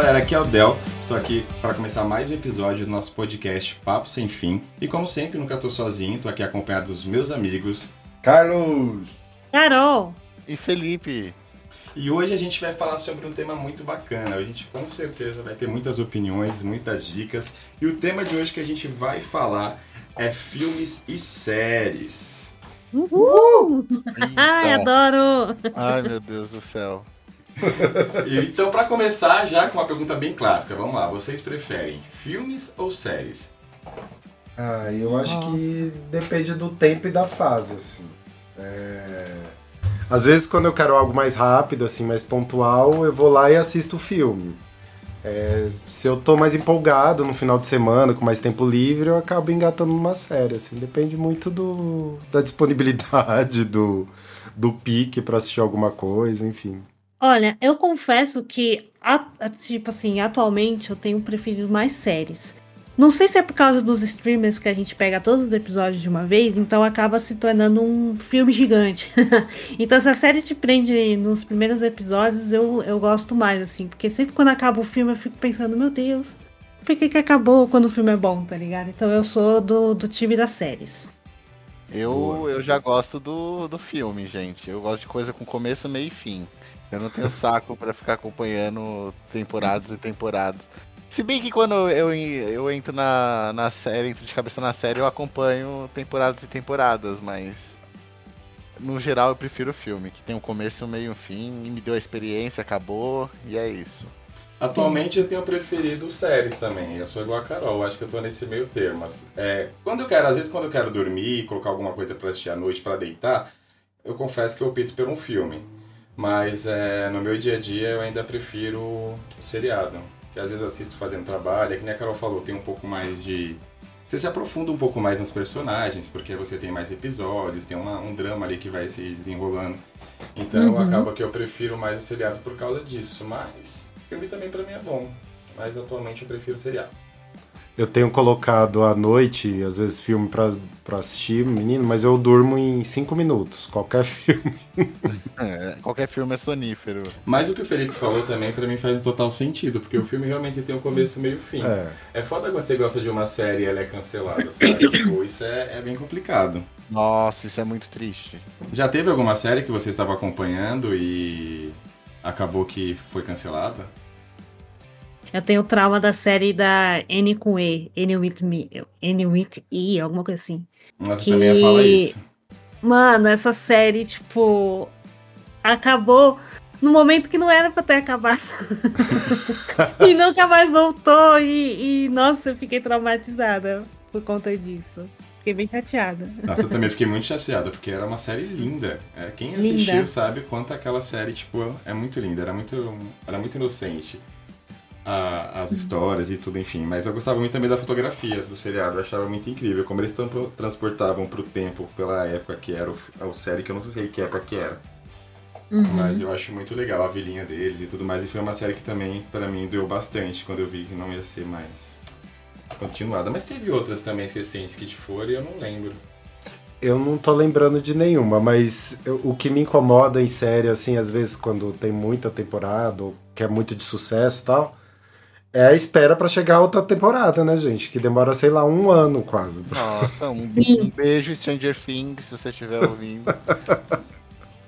galera, aqui é o Del. Estou aqui para começar mais um episódio do nosso podcast Papo Sem Fim. E como sempre, nunca estou sozinho, estou aqui acompanhado dos meus amigos Carlos, Carol, E Felipe, E hoje a gente vai falar sobre um tema muito bacana. A gente com certeza vai ter muitas opiniões, muitas dicas. E o tema de hoje que a gente vai falar é filmes e séries. Uhul! Ai, Eita. adoro! ai meu Deus do céu. Então, para começar, já com uma pergunta bem clássica, vamos lá. Vocês preferem filmes ou séries? ah, eu acho que depende do tempo e da fase, assim. É, Às vezes, quando eu quero algo mais rápido, assim, mais pontual, eu vou lá e assisto o filme. É, Se eu tô mais empolgado no final de semana, com mais tempo livre, eu acabo engatando numa série, assim. Depende muito do... da disponibilidade, do, do pique pra assistir alguma coisa, enfim. Olha, eu confesso que, tipo assim, atualmente eu tenho preferido mais séries. Não sei se é por causa dos streamers que a gente pega todos os episódios de uma vez, então acaba se tornando um filme gigante. então, se a série te prende nos primeiros episódios, eu, eu gosto mais, assim, porque sempre quando acaba o filme eu fico pensando, meu Deus, por que, que acabou quando o filme é bom, tá ligado? Então eu sou do, do time das séries. Eu, eu já gosto do, do filme, gente. Eu gosto de coisa com começo, meio e fim. Eu não tenho saco pra ficar acompanhando temporadas e temporadas. Se bem que quando eu, eu entro na, na série, entro de cabeça na série, eu acompanho temporadas e temporadas, mas no geral eu prefiro o filme, que tem um começo, um meio e um fim, e me deu a experiência, acabou, e é isso. Atualmente eu tenho preferido séries também. Eu sou igual a Carol, acho que eu tô nesse meio termo. Mas, é, quando eu quero, às vezes quando eu quero dormir, colocar alguma coisa pra assistir à noite pra deitar, eu confesso que eu opto por um filme. Mas é, no meu dia a dia eu ainda prefiro o seriado. Que às vezes assisto fazendo trabalho, é que nem a Carol falou, tem um pouco mais de. Você se aprofunda um pouco mais nos personagens, porque você tem mais episódios, tem uma- um drama ali que vai se desenrolando. Então Uhum. acaba que eu prefiro mais o seriado por causa disso. Mas filme também pra mim é bom. Mas atualmente eu prefiro seriado. Eu tenho colocado à noite, às vezes, filme pra, pra assistir, menino, mas eu durmo em cinco minutos, qualquer filme. É, qualquer filme é sonífero. Mas o que o Felipe falou também pra mim faz total sentido, porque o filme realmente tem um começo, meio e fim. É. É foda quando você gosta de uma série e ela é cancelada, sabe? tipo, isso é, é bem complicado. Nossa, isso é muito triste. Já teve alguma série que você estava acompanhando e acabou que foi cancelada? Eu tenho trauma da série da N com E, N with me, N with E, alguma coisa assim. Mas Que- você também ia falar isso. Mano, essa série, tipo, acabou no momento que não era pra ter acabado. e nunca mais voltou. E, e, nossa, eu fiquei traumatizada por conta disso. Fiquei bem chateada. Nossa, eu também fiquei muito chateado, porque era uma série linda. É, quem assistiu Linda. sabe quanto aquela série, tipo, é muito linda. Era muito, era muito inocente. A- as histórias e tudo, enfim. Mas eu gostava muito também da fotografia do seriado. Eu achava muito incrível. Como eles tanto transportavam pro tempo, pela época que era o, a série, que eu não sei que época que era. Mas eu acho muito legal a vilinha deles e tudo mais. E foi uma série que também, pra mim, doeu bastante quando eu vi que não ia ser mais continuada. Mas teve outras também recentes que foram e eu não lembro. Eu não tô lembrando de nenhuma, mas eu- o que me incomoda em série, assim, às vezes quando tem muita temporada ou que é muito de sucesso e tal, é a espera pra chegar a outra temporada, né, gente? Que demora, sei lá, um ano quase. Nossa, um, um beijo, Stranger Things, se você estiver ouvindo.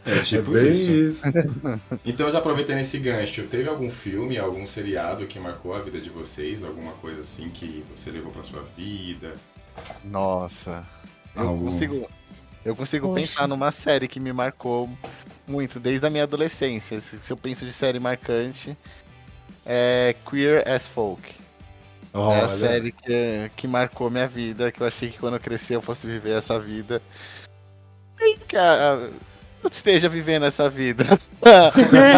É tipo é isso. isso. Então, já aproveitando esse gancho, teve algum filme, algum seriado que marcou a vida de vocês? Alguma coisa assim que você levou pra sua vida? Nossa. Eu Algum? consigo, eu consigo Poxa. pensar numa série que me marcou muito desde a minha adolescência. Se eu penso de série marcante, é Queer as Folk. É a Olha, série que, que marcou minha vida, que eu achei que quando eu crescer eu fosse viver essa vida. E que a- eu esteja vivendo essa vida.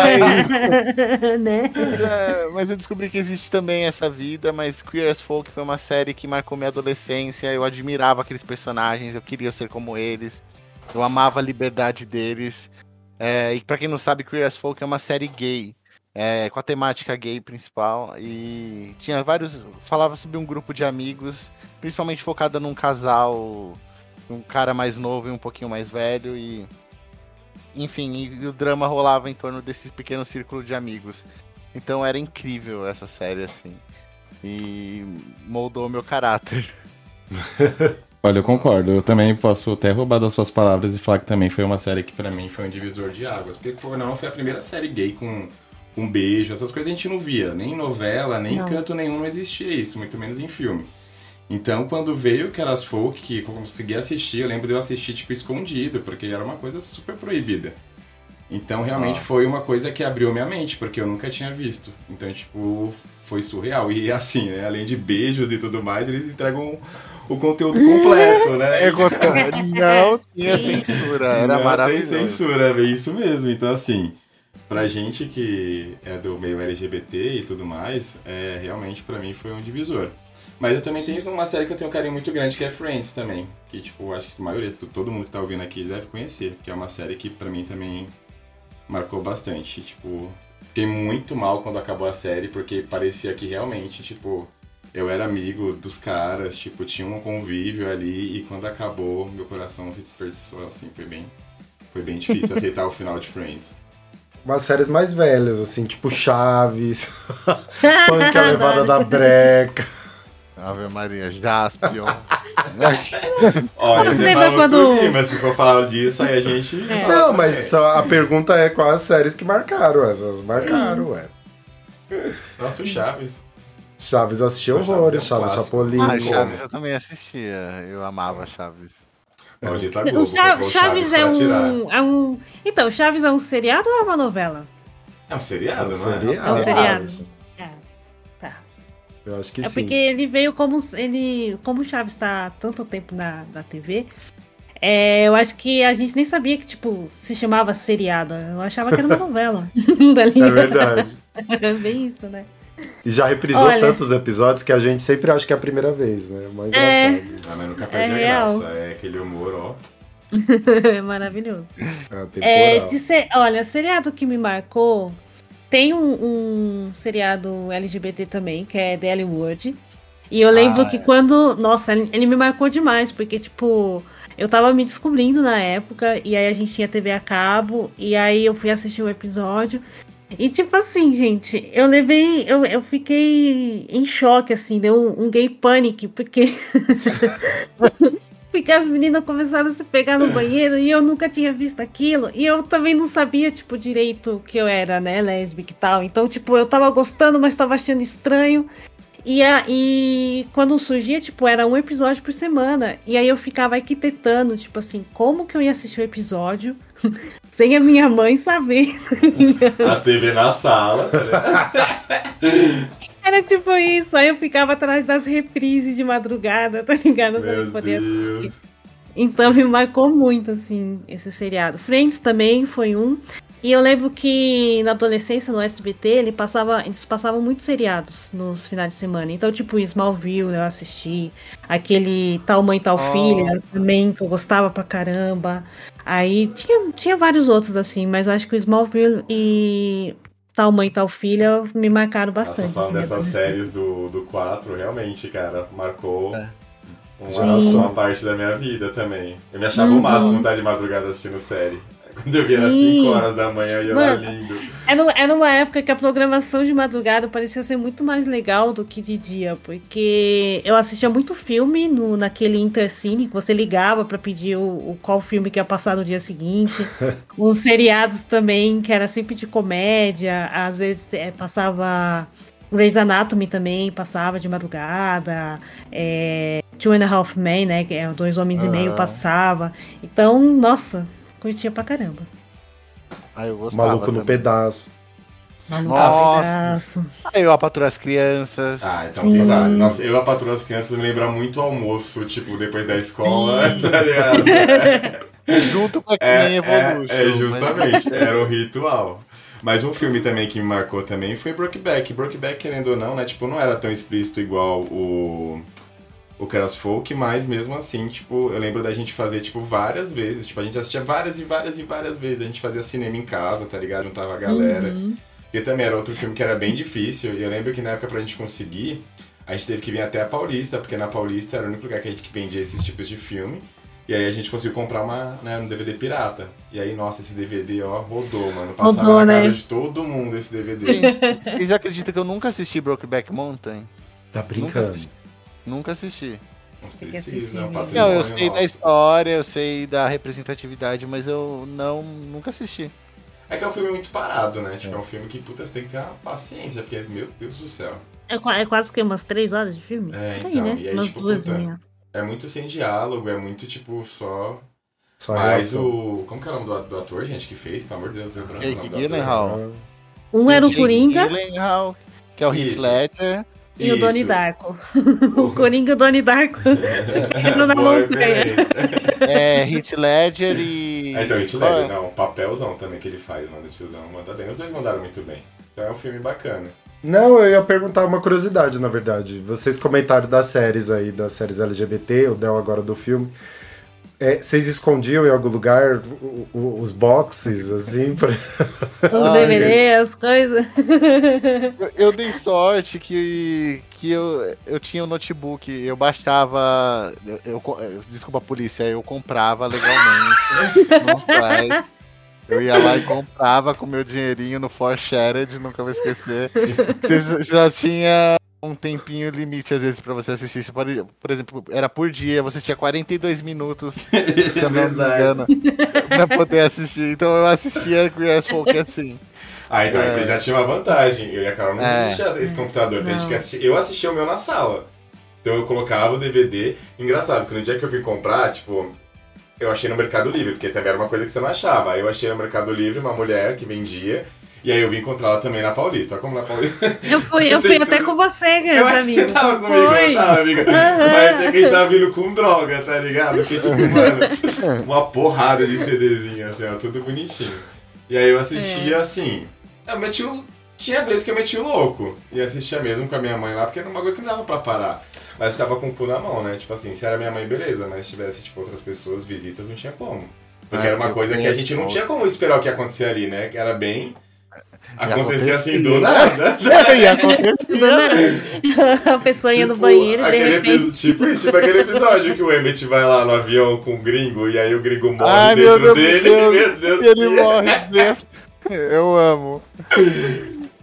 Aí, né? É, mas eu descobri que existe também essa vida, mas Queer as Folk foi uma série que marcou minha adolescência. Eu admirava aqueles personagens, eu queria ser como eles. Eu amava a liberdade deles. É, e pra quem não sabe, Queer as Folk é uma série gay. É, com a temática gay principal. E tinha vários. Falava sobre um grupo de amigos, principalmente focada num casal. Um cara mais novo e um pouquinho mais velho. E enfim, e o drama rolava em torno desse pequeno círculo de amigos. Então era incrível essa série, assim. E moldou meu caráter. Olha, eu concordo. Eu também posso até roubar das suas palavras e falar que também foi uma série que para mim foi um divisor de águas. Porque foi, não foi a primeira série gay com um beijo, essas coisas a gente não via. Nem em novela, nem em canto nenhum não existia isso, muito menos em filme. Então, quando veio aquelas folk que eu consegui assistir, eu lembro de eu assistir, tipo, escondido, porque era uma coisa super proibida. Então, realmente ah. foi uma coisa que abriu minha mente, porque eu nunca tinha visto. Então, tipo, foi surreal. E assim, né, além de beijos e tudo mais, eles entregam o conteúdo completo, né? É, não tinha censura, era não maravilhoso. Não tem censura, é isso mesmo. Então, assim, pra gente que é do meio LGBT e tudo mais, é, realmente para mim foi um divisor. Mas eu também tenho uma série que eu tenho um carinho muito grande, que é Friends também. Que, tipo, acho que a maioria, todo mundo que tá ouvindo aqui deve conhecer. Que é uma série que para mim também marcou bastante. Tipo, fiquei muito mal quando acabou a série, porque parecia que realmente, tipo, eu era amigo dos caras, tipo, tinha um convívio ali e quando acabou, meu coração se desperdiçou, assim, foi bem, foi bem difícil aceitar o final de Friends. Umas séries mais velhas, assim, tipo Chaves, Punk a Levada da Breca. Ave Maria, Jaspion. Olha, você, falou quando... mas se for falar disso, aí a gente... É. Não, mas a pergunta é quais as séries que marcaram, essas marcaram, ué. Nossa, o Chaves. Chaves eu assisti horrores, Chaves, é um Chapolin. Ah, Chaves eu também assistia. Eu amava Chaves. Onde tá Globo, Chaves, Chaves é, um, é um. Então, Chaves é um seriado ou é uma novela? É um seriado, é um não é? Seriado. É um seriado. É. Tá. Eu acho que é sim. porque ele veio como. Ele, como o Chaves está há tanto tempo na, na TV. É, eu acho que a gente nem sabia que, tipo, se chamava seriado. Eu achava que era uma novela. é verdade. É bem isso, né? E já reprisou Olha. tantos episódios que a gente sempre acha que é a primeira vez, né? É mais é. engraçado. Ah, mas nunca perde é a graça. É aquele humor, ó. Maravilhoso. É, é, de ser, olha, seriado que me marcou. Tem um, um, seriado LGBT também, que é The Ellie Wood. E eu lembro ah, que é. quando. Nossa, ele me marcou demais, porque, tipo, eu tava me descobrindo na época, e aí a gente tinha TV a cabo, e aí eu fui assistir o um episódio. E tipo assim, gente, eu levei. Eu, eu fiquei em choque, assim, deu um, um gay panic, porque. porque as meninas começaram a se pegar no banheiro e eu nunca tinha visto aquilo. E eu também não sabia, tipo, direito que eu era, né, lésbica e tal. Então, tipo, eu tava gostando, mas tava achando estranho. E, a, e quando surgia, tipo, era um episódio por semana. E aí eu ficava arquitetando, tipo assim, como que eu ia assistir o episódio sem a minha mãe saber. a TV na sala. Tá era tipo isso. Aí eu ficava atrás das reprises de madrugada, tá ligado? Meu poder Deus. Então me marcou muito, assim, esse seriado. Friends também foi um. E eu lembro que na adolescência, no SBT, ele passava, eles passavam muitos seriados nos finais de semana. Então, tipo, Smallville eu assisti. Aquele Tal Mãe Tal oh. Filha também, que eu gostava pra caramba. Aí tinha, tinha vários outros, assim, mas eu acho que o Smallville e Tal Mãe Tal Filha me marcaram bastante. Nossa, falando assim, dessas séries do, do 4, realmente, cara, marcou. É. Uma, uma parte da minha vida também. Eu me achava uhum. o máximo estar de madrugada assistindo série. Quando eu via às 5 horas da manhã eu era lindo. Era, era uma época que a programação de madrugada parecia ser muito mais legal do que de dia, porque eu assistia muito filme no, naquele Intercine, que você ligava para pedir o, o, qual filme que ia passar no dia seguinte. Uns seriados também, que era sempre de comédia, às vezes é, passava. Grey's Anatomy também passava de madrugada. É, Two and a Half Men, né? Que é Dois Homens e Meio, passava. Então, nossa, Curtia pra caramba. Ah, eu gostava. Maluco também. no pedaço. Maluco Nossa. no pedaço. Ah, eu a patrulha as crianças. Ah, então Sim. tem. Nossa, eu a patrulha as crianças me lembra muito almoço, tipo, depois da escola, tá ligado? Junto com a é, Evolution. É, é justamente, mas... era o ritual. Mas um filme também que me marcou também foi Brokeback. Brokeback, querendo ou não, né? Tipo, não era tão explícito igual o o Cross Folk, mas mesmo assim, tipo, eu lembro da gente fazer, tipo, várias vezes. Tipo, a gente assistia várias e várias e várias vezes. A gente fazia cinema em casa, tá ligado? Juntava a galera. Uhum. E também era outro filme que era bem difícil. E eu lembro que na época pra gente conseguir, a gente teve que vir até a Paulista, porque na Paulista era o único lugar que a gente vendia esses tipos de filme. E aí a gente conseguiu comprar uma, né, um DVD pirata. E aí, nossa, esse DVD, ó, rodou, mano. Passava Rodou, na né? casa de todo mundo esse DVD. Vocês acreditam que eu nunca assisti Brokeback Mountain? Tá Nunca brincando. Nunca assisti. Mas precisa, assistir é um patrimônio Não, eu sei da nosso. história, eu sei da representatividade, mas eu não nunca assisti. É que é um filme muito parado, né? Tipo, é um filme que, puta, você tem que ter uma paciência, porque, meu Deus do céu. É, é quase que umas três horas de filme? É, Por então, né? e aí, umas tipo, duas puta, e meia. É muito sem diálogo, é muito, tipo, só... Só Mas o... Como que é o nome do, do ator, gente, que fez? Pelo amor de Deus, deu branco o Jake nome do ator. Um era o Jake Coringa Gyllenhaal, que é o Heath Isso. Ledger. E o Isso. Donnie Darko. o Coringa e o Donnie Darko se pegando na Boa montanha. É, Heath Ledger e. Ah, então, Hit Ledger, não, papelzão também que ele faz, mano, o tiozão manda bem. Os dois mandaram muito bem. Então é um filme bacana. Não, eu ia perguntar uma curiosidade, na verdade. Vocês comentaram das séries aí, das séries LGBT, o Del agora do filme. É, vocês escondiam em algum lugar o- o- os boxes, assim? Pra... Os DVD, as coisas. Eu, eu dei sorte que, que eu, eu tinha um notebook, eu baixava. Eu, eu desculpa a polícia, eu comprava legalmente. eu ia lá e comprava com meu dinheirinho no For Shared, nunca vou esquecer. Você já tinha um tempinho limite, às vezes, pra você assistir. Você pode, por exemplo, era por dia, você tinha 42 minutos, se eu não me engano, pra poder assistir. Então eu assistia as Folk assim. Ah, então É. você já tinha uma vantagem. Eu e a Carol não É. existia esse computador. Então a gente que assistir. Eu assistia o meu na sala. Então eu colocava o DVD. Engraçado, que no dia que eu fui comprar, tipo, eu achei no Mercado Livre, porque também era uma coisa que você não achava. Aí eu achei no Mercado Livre uma mulher que vendia. E aí eu vim encontrar ela também na Paulista. Como na Paulista. Eu fui, eu fui tudo. até com você, cara, Eu acho que você tava comigo, Foi. eu tava, amiga. Mas é que a gente tava vindo com droga, tá ligado? Porque, tipo, mano, uma porrada de CDzinho, assim, ó, tudo bonitinho. E aí eu assistia, assim, eu meti o... Tinha vezes que eu meti o louco. E assistia mesmo com a minha mãe lá, porque era um bagulho que não dava pra parar. Mas ficava com o cu na mão, né? Tipo assim, se era minha mãe, beleza. Mas se tivesse, tipo, outras pessoas, visitas, não tinha como. Porque Ah, era uma coisa que a gente não tinha como esperar o que ia acontecer ali, né? Que era bem... Acontecia assim acontecia. do nada. A pessoa ia no Tipo, banheiro e de repente. episo- tipo isso, tipo aquele episódio que o Emmett vai lá no avião com o gringo e aí o gringo morre Ai, meu dentro Deus, dele. meu Meu Deus, E ele morre desse. Eu amo.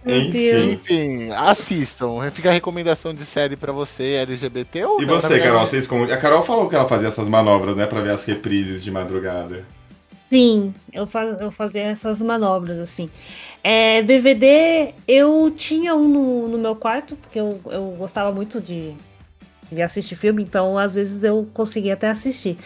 Meu Deus. Enfim, assistam. Fica a recomendação de série pra você, LGBT ou E não, você. Carol, vocês com... A Carol falou que ela fazia essas manobras, né, pra ver as reprises de madrugada. Sim, eu, fa eu fazia essas manobras, assim. É, DVD, eu tinha um no, no meu quarto, porque eu, eu gostava muito de, de assistir filme, então às vezes eu conseguia até assistir.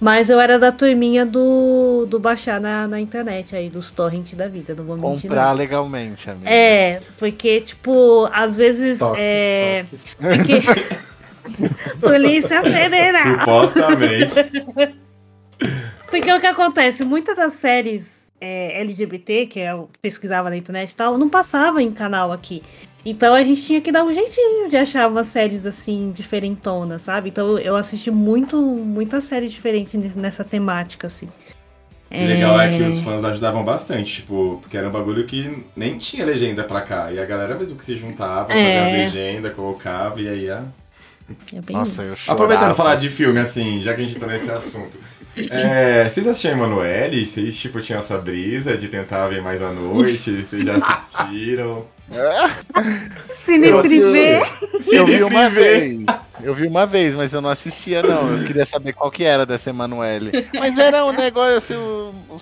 Mas eu era da turminha do, do baixar na, na internet aí, dos torrents da vida, não vou mentir. Comprar não. legalmente, amigo. É, porque, tipo, às vezes. Toque, é, toque. porque- Polícia Federal. Supostamente. Porque o que acontece? Muitas das séries é, LGBT, que eu pesquisava na internet e tal, não passava em canal aqui. Então a gente tinha que dar um jeitinho de achar umas séries assim, diferentonas, sabe? Então eu assisti muito, muitas séries diferentes nes- nessa temática, assim. O legal é que os fãs ajudavam bastante, tipo, porque era um bagulho que nem tinha legenda pra cá. E a galera mesmo que se juntava, fazia É. as legendas, colocava e aí a É bem Nossa, isso. eu chorava. Aproveitando falar de filme, assim, já que a gente entrou nesse assunto. É, vocês assistiram Emanuele? Vocês, tipo, tinham essa brisa de tentar ver mais à noite? Vocês já assistiram? Cine Eu assisti. Privé. Eu vi uma vez. Eu vi uma vez, mas eu não assistia, não. Eu queria saber qual que era dessa Emanuele. Mas era um negócio, assim,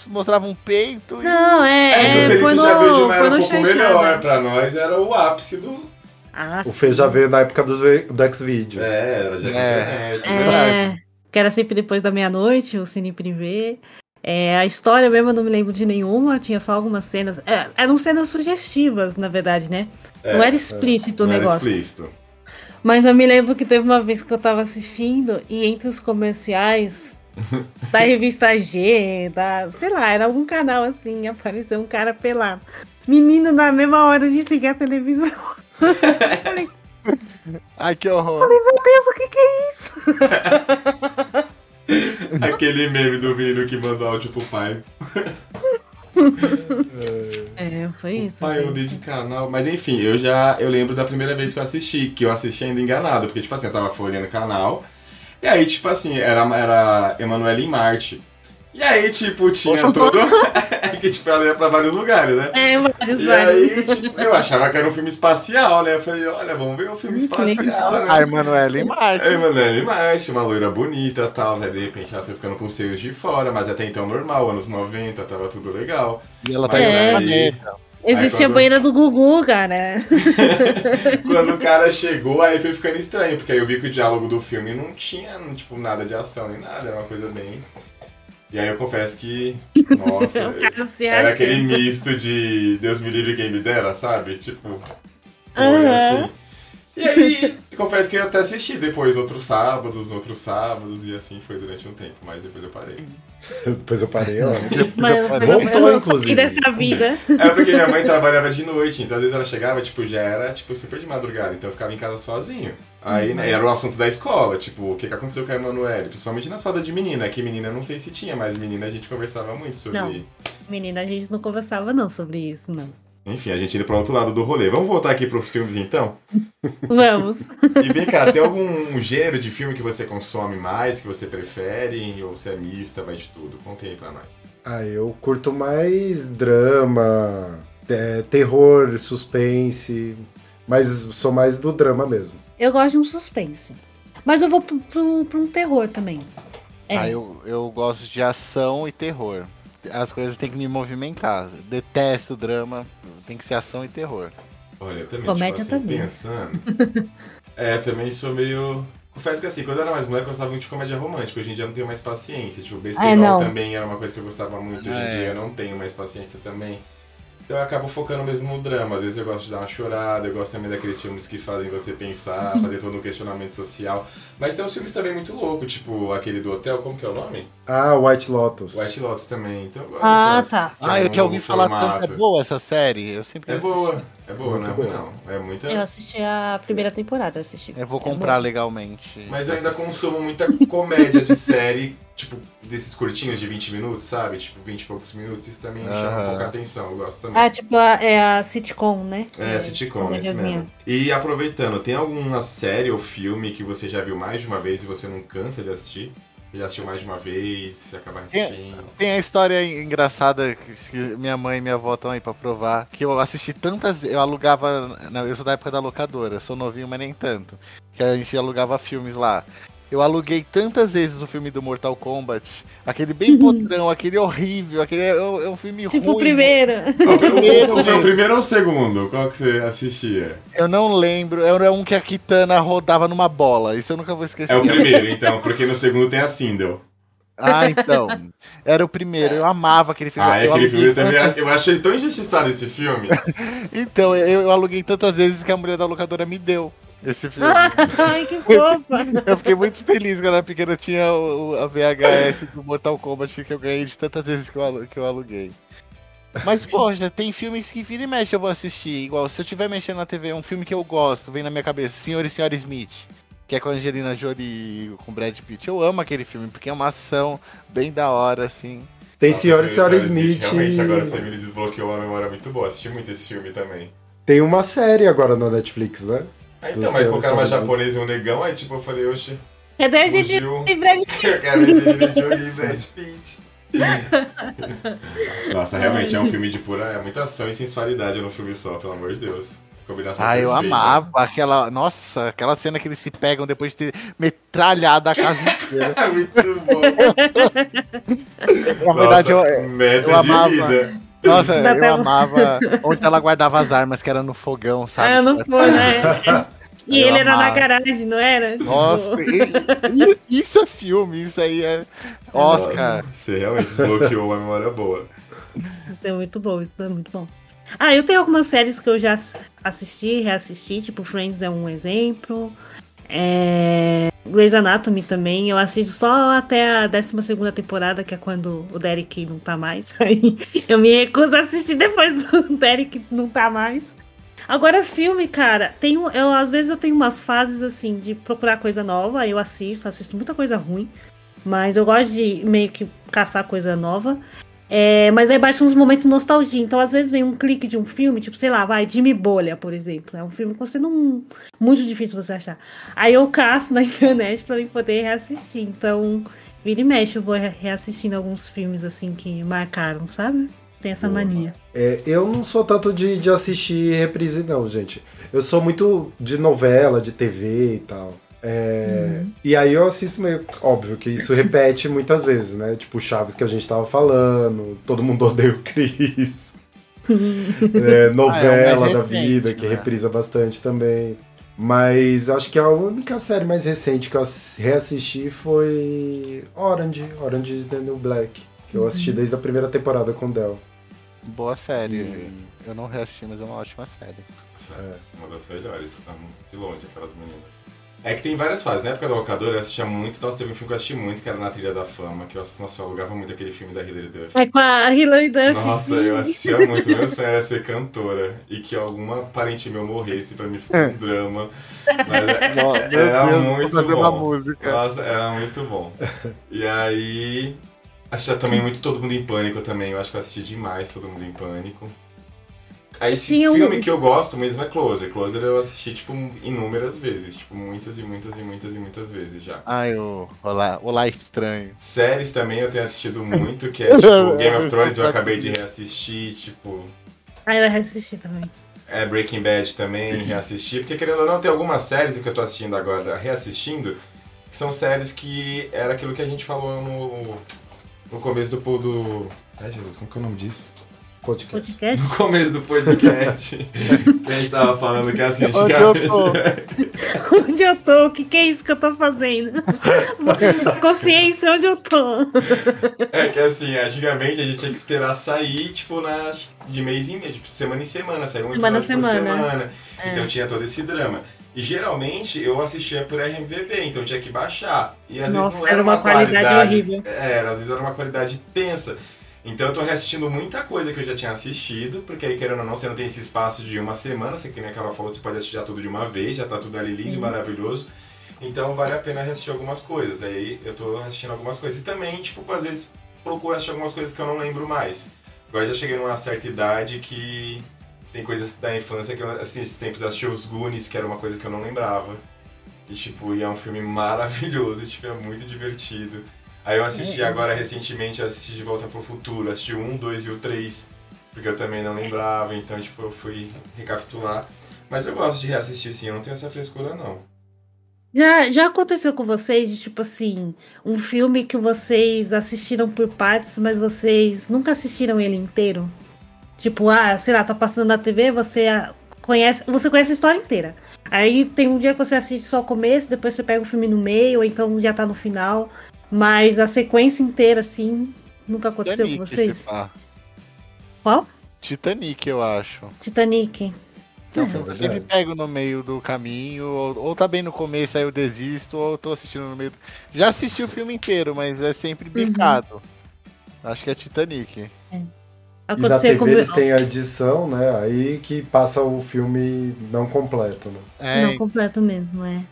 mostrava um peito e... Não, é. É, que o Felipe foi no- já viu de uma era um pouco melhor. Pra nós era o ápice do... Ah, O Fê já veio na época dos, do Xvideos. É, era de É. internet, verdade. É, que era sempre depois da meia-noite, o Cine Privé. É, a história mesmo eu não me lembro de nenhuma, tinha só algumas cenas. é, eram cenas sugestivas, na verdade, né? não era explícito Não o era negócio. explícito. Mas eu me lembro que teve uma vez que eu tava assistindo e entre os comerciais da revista G, da, sei lá, era algum canal assim, apareceu um cara pelado. Menino, na mesma hora de ligar a televisão. Ai, que horror. Meu Deus, o que que é isso? Aquele meme do menino que mandou áudio pro pai. É, foi isso. Pai, eu mudei de canal. Mas enfim, eu já eu lembro da primeira vez que eu assisti, que eu assisti ainda enganado, porque tipo assim, eu tava folheando o canal. E aí, tipo assim, era, era Emanuele em Marte. E aí, tipo, tinha Poxa, todo. é que, tipo, ela ia pra vários lugares, né? É, vários, E vários. aí, tipo, eu achava que era um filme espacial, né? Eu falei, olha, vamos ver um filme espacial, né? A Emanuele Marte. É, Emanuele Marte, uma loira bonita e tal. Aí, de repente, ela foi ficando com os seios de fora, mas até então normal, anos 90, tava tudo legal. E ela tá em aí-. Existia Aí a banheira do Gugu, cara. Quando o cara chegou, aí foi ficando estranho, porque aí eu vi que o diálogo do filme não tinha, tipo, nada de ação nem nada, era uma coisa bem. E aí eu confesso que, nossa, era aquele misto de Deus me livre quem me dera, sabe? Tipo, foi Aham. assim. E aí, confesso que eu até assisti depois outros sábados, outros sábados, e assim foi durante um tempo, mas depois eu parei. Depois eu parei, ó. Mas, Voltou, eu, eu não inclusive. dessa vida. É porque minha mãe trabalhava de noite, então às vezes ela chegava, tipo, já era, tipo, super de madrugada, então eu ficava em casa sozinho. Aí, né, era o assunto da escola, tipo, o que, que aconteceu com a Emanuele, principalmente na roda de menina, que menina eu não sei se tinha, mas menina a gente conversava muito sobre... Não. Menina, a gente não conversava não sobre isso, não. Enfim, a gente indo pro outro lado do rolê. Vamos voltar aqui pros filmes, então? Vamos. E vem cá, tem algum gênero de filme que você consome mais, que você prefere, ou você é mista, vai de tudo? Conte aí pra nós. Ah, eu curto mais drama, é, terror, suspense. Mas sou mais do drama mesmo. Eu gosto de um suspense. Mas eu vou pro um terror também. É. Ah, eu, eu gosto de ação e terror. As coisas têm que me movimentar. Detesto drama, tem que ser ação e terror. Olha, também, Comédia tipo assim, também. pensando. é, também sou meio. Confesso que assim, quando eu era mais moleque, eu gostava muito de comédia romântica. Hoje em dia eu não tenho mais paciência. Tipo, besterol Ah, não. também era uma coisa que eu gostava muito. Hoje em É. dia eu não tenho mais paciência também. Então eu acabo focando mesmo no drama. Às vezes eu gosto de dar uma chorada, eu gosto também daqueles filmes que fazem você pensar, Uhum. fazer todo um questionamento social. Mas tem uns filmes também muito loucos, tipo aquele do hotel, como que é o nome? Ah, White Lotus. White Lotus também. Então eu gosto Ah, dessas, tá. é Ah, eu um já ouvi falar tanto. É boa essa série? Eu sempre É boa, é boa, Muito não é boa. não. É muita. Eu assisti a primeira temporada, eu assisti. Eu vou É comprar bom. legalmente. Mas eu ainda consumo muita comédia de série, tipo, desses curtinhos de 20 minutos, sabe? Tipo, 20 e poucos minutos. Isso também me chama um pouco a atenção, eu gosto também. Ah, tipo, a, é a sitcom, né? É, sitcom, esse comédiazinha. mesmo. E aproveitando, tem alguma série ou filme que você já viu mais de uma vez e você não cansa de assistir? Você já assistiu mais de uma vez, você acaba assistindo. Tem a história engraçada que minha mãe e minha avó estão aí pra provar. Que eu assisti tantas. Eu alugava. Eu sou da época da locadora, sou novinho, mas nem tanto. Que a gente alugava filmes lá. Eu aluguei tantas vezes o filme do Mortal Kombat. Aquele bem podrão, aquele horrível, aquele é, um- é um filme Tipo, ruim. o primeiro. Qual foi, Primeiro, o, foi o primeiro ou o segundo? Qual que você assistia? Eu não lembro. Era um que a Kitana rodava numa bola. Isso eu nunca vou esquecer. É o primeiro, então, porque no segundo tem a Sindel. Ah, então. Era o primeiro. Eu amava aquele filme. Ah, é eu aquele aluguei filme eu também. tantas- Eu achei tão injustiçado esse filme. Então, eu, eu aluguei tantas vezes que a mulher da locadora me deu esse filme. Ai, que fofa. Eu fiquei muito feliz quando eu era pequeno. Eu tinha o, o- a VHS do Mortal Kombat que eu ganhei de tantas vezes que eu, que eu aluguei. Mas, poxa, tem filmes que vira e mexe eu vou assistir. Igual, se eu estiver mexendo na TV, um filme que eu gosto, vem na minha cabeça, Senhor e Senhora Smith. Que é com a Angelina Jolie e com Brad Pitt. Eu amo aquele filme, porque é uma ação bem da hora, assim. Tem Nossa, Senhora e Senhora Smith. Realmente, agora você me desbloqueou uma memória muito boa. Assisti muito esse filme também. Tem uma série agora na Netflix, né? Do então, e colocaram uma Senhora japonesa e um negão, aí tipo, eu falei, oxe, Cadê a gente de Eu quero Angelina Jolie e Brad Pitt. Nossa, realmente é um filme de pura. É muita ação e sensualidade no filme só, pelo amor de Deus. Combinação Ah, eu perfeita. amava aquela. Nossa, aquela cena que eles se pegam depois de ter metralhado a casa inteira. É muito bom. Na verdade, eu, Nossa, meta eu amava. de vida. Nossa, Dá eu pra- amava onde ela guardava as armas, que era no fogão, sabe? Ah, não foi, né? E Eu ele era na amava. garagem, não era? Nossa, Tipo, e- e- isso é filme, isso aí é Oscar. Nossa, Você realmente desbloqueou uma memória boa. Isso é muito bom, isso é muito bom. Ah, eu tenho algumas séries que eu já ass- assisti, reassisti, tipo Friends é um exemplo. É... Grey's Anatomy também, eu assisto só até a 12 temporada, que é quando o Derek não tá mais. Aí eu me recuso a assistir depois do Derek não tá mais. Agora, filme, cara, um- eu, às vezes eu tenho umas fases assim de procurar coisa nova, eu assisto, assisto muita coisa ruim, mas eu gosto de meio que caçar coisa nova. É, mas aí bate uns momentos de nostalgia. Então, às vezes, vem um clique de um filme, tipo, sei lá, vai, Jimmy Bolha, por exemplo. É um filme que você não. Muito difícil você achar. Aí eu caço na internet pra eu poder reassistir. Então, vira e mexe, eu vou reassistindo alguns filmes assim que marcaram, sabe? Tem essa mania. É, eu não sou tanto de, de assistir reprise, não, gente. Eu sou muito de novela, de TV e tal. É, uhum. E aí eu assisto meio. Óbvio que isso repete muitas vezes, né? Tipo Chaves que a gente tava falando, todo mundo odeia o Cris. é, novela ah, é da vida, que né? reprisa bastante também. Mas acho que a única série mais recente que eu reassisti foi Orange, Orange is the New Black. Que eu assisti uhum. desde a primeira temporada com Del. Boa série. E... Eu não reassisti, mas é uma ótima série. É. Uma das melhores, de longe, aquelas meninas. É que tem várias fases. Na época da locadora eu assistia muito. Nossa, teve um filme que eu assisti muito, que era Na Trilha da Fama. Que eu, nossa, eu alugava muito aquele filme da Hilary Duff. É com a Hilary Duff. Nossa, sim. eu assistia muito. Meu sonho era ser cantora. E que alguma parente meu morresse pra mim fazer um drama. Mas é, era Deus, muito fazer bom. Uma música. Nossa, era muito bom. E aí. Assistia também muito Todo Mundo em Pânico também. Eu acho que eu assisti demais Todo Mundo em Pânico. Aí esse Sim, filme eu... que eu gosto mesmo é Closer. Closer eu assisti, tipo, inúmeras vezes. Tipo, muitas e muitas e muitas e muitas vezes já. Ai, o Olá, Olá Estranho. Séries também eu tenho assistido muito, que é tipo Game of Thrones eu acabei de reassistir, tipo. Ah, eu reassisti também. É, Breaking Bad também reassisti, porque querendo ou não, tem algumas séries que eu tô assistindo agora, reassistindo, que são séries que era aquilo que a gente falou no, no começo do. do... Ai, Jesus, como que é o nome disso? Podcast. podcast. No começo do podcast, que a gente tava falando que é assim, antigamente. Onde eu tô? O que, que é isso que eu tô fazendo? Consciência, onde eu tô? É que assim, antigamente a gente tinha que esperar sair, tipo, na, de mês em mês, tipo, semana em semana, sair um semana episódio semana. por semana. É. Então tinha todo esse drama. E geralmente eu assistia por RMVB, então tinha que baixar. E às Nossa, vezes não era, era uma, uma qualidade, qualidade horrível. Era, às vezes era uma qualidade tensa. Então eu tô reassistindo muita coisa que eu já tinha assistido, porque aí, querendo ou não, você não tem esse espaço de uma semana, você que nem aquela falou, você pode assistir já tudo de uma vez, já tá tudo ali lindo e maravilhoso. Então vale a pena reassistir algumas coisas. Aí eu tô assistindo algumas coisas. E também, tipo, às vezes procuro assistir algumas coisas que eu não lembro mais. Agora já cheguei numa certa idade que tem coisas da infância que eu, assim, esses tempos assisti os Goonies, que era uma coisa que eu não lembrava. E, tipo, e é um filme maravilhoso, tipo, é muito divertido. Aí eu assisti é. agora recentemente, assisti De Volta pro Futuro, assisti o 1, 2 e o 3, porque eu também não lembrava, então tipo, eu fui recapitular. Mas eu gosto de reassistir sim, eu não tenho essa frescura não. Já, já aconteceu com vocês de tipo assim, um filme que vocês assistiram por partes, mas vocês nunca assistiram ele inteiro? Tipo, ah, sei lá, tá passando na TV, você conhece, você conhece a história inteira. Aí tem um dia que você assiste só o começo, depois você pega o filme no meio, ou então já tá no final. Mas a sequência inteira, assim, nunca aconteceu Titanic, com vocês. Qual? Titanic, eu acho. Titanic. Então, é, eu sempre pego no meio do caminho, ou, ou, tá bem no começo, aí eu desisto, ou eu tô assistindo no meio. Já assisti o filme inteiro, mas é sempre bicado. Uhum. Acho que é Titanic. É. E na TV com... eles têm a edição, né? Aí que passa o filme não completo, né? É. Não completo mesmo, é.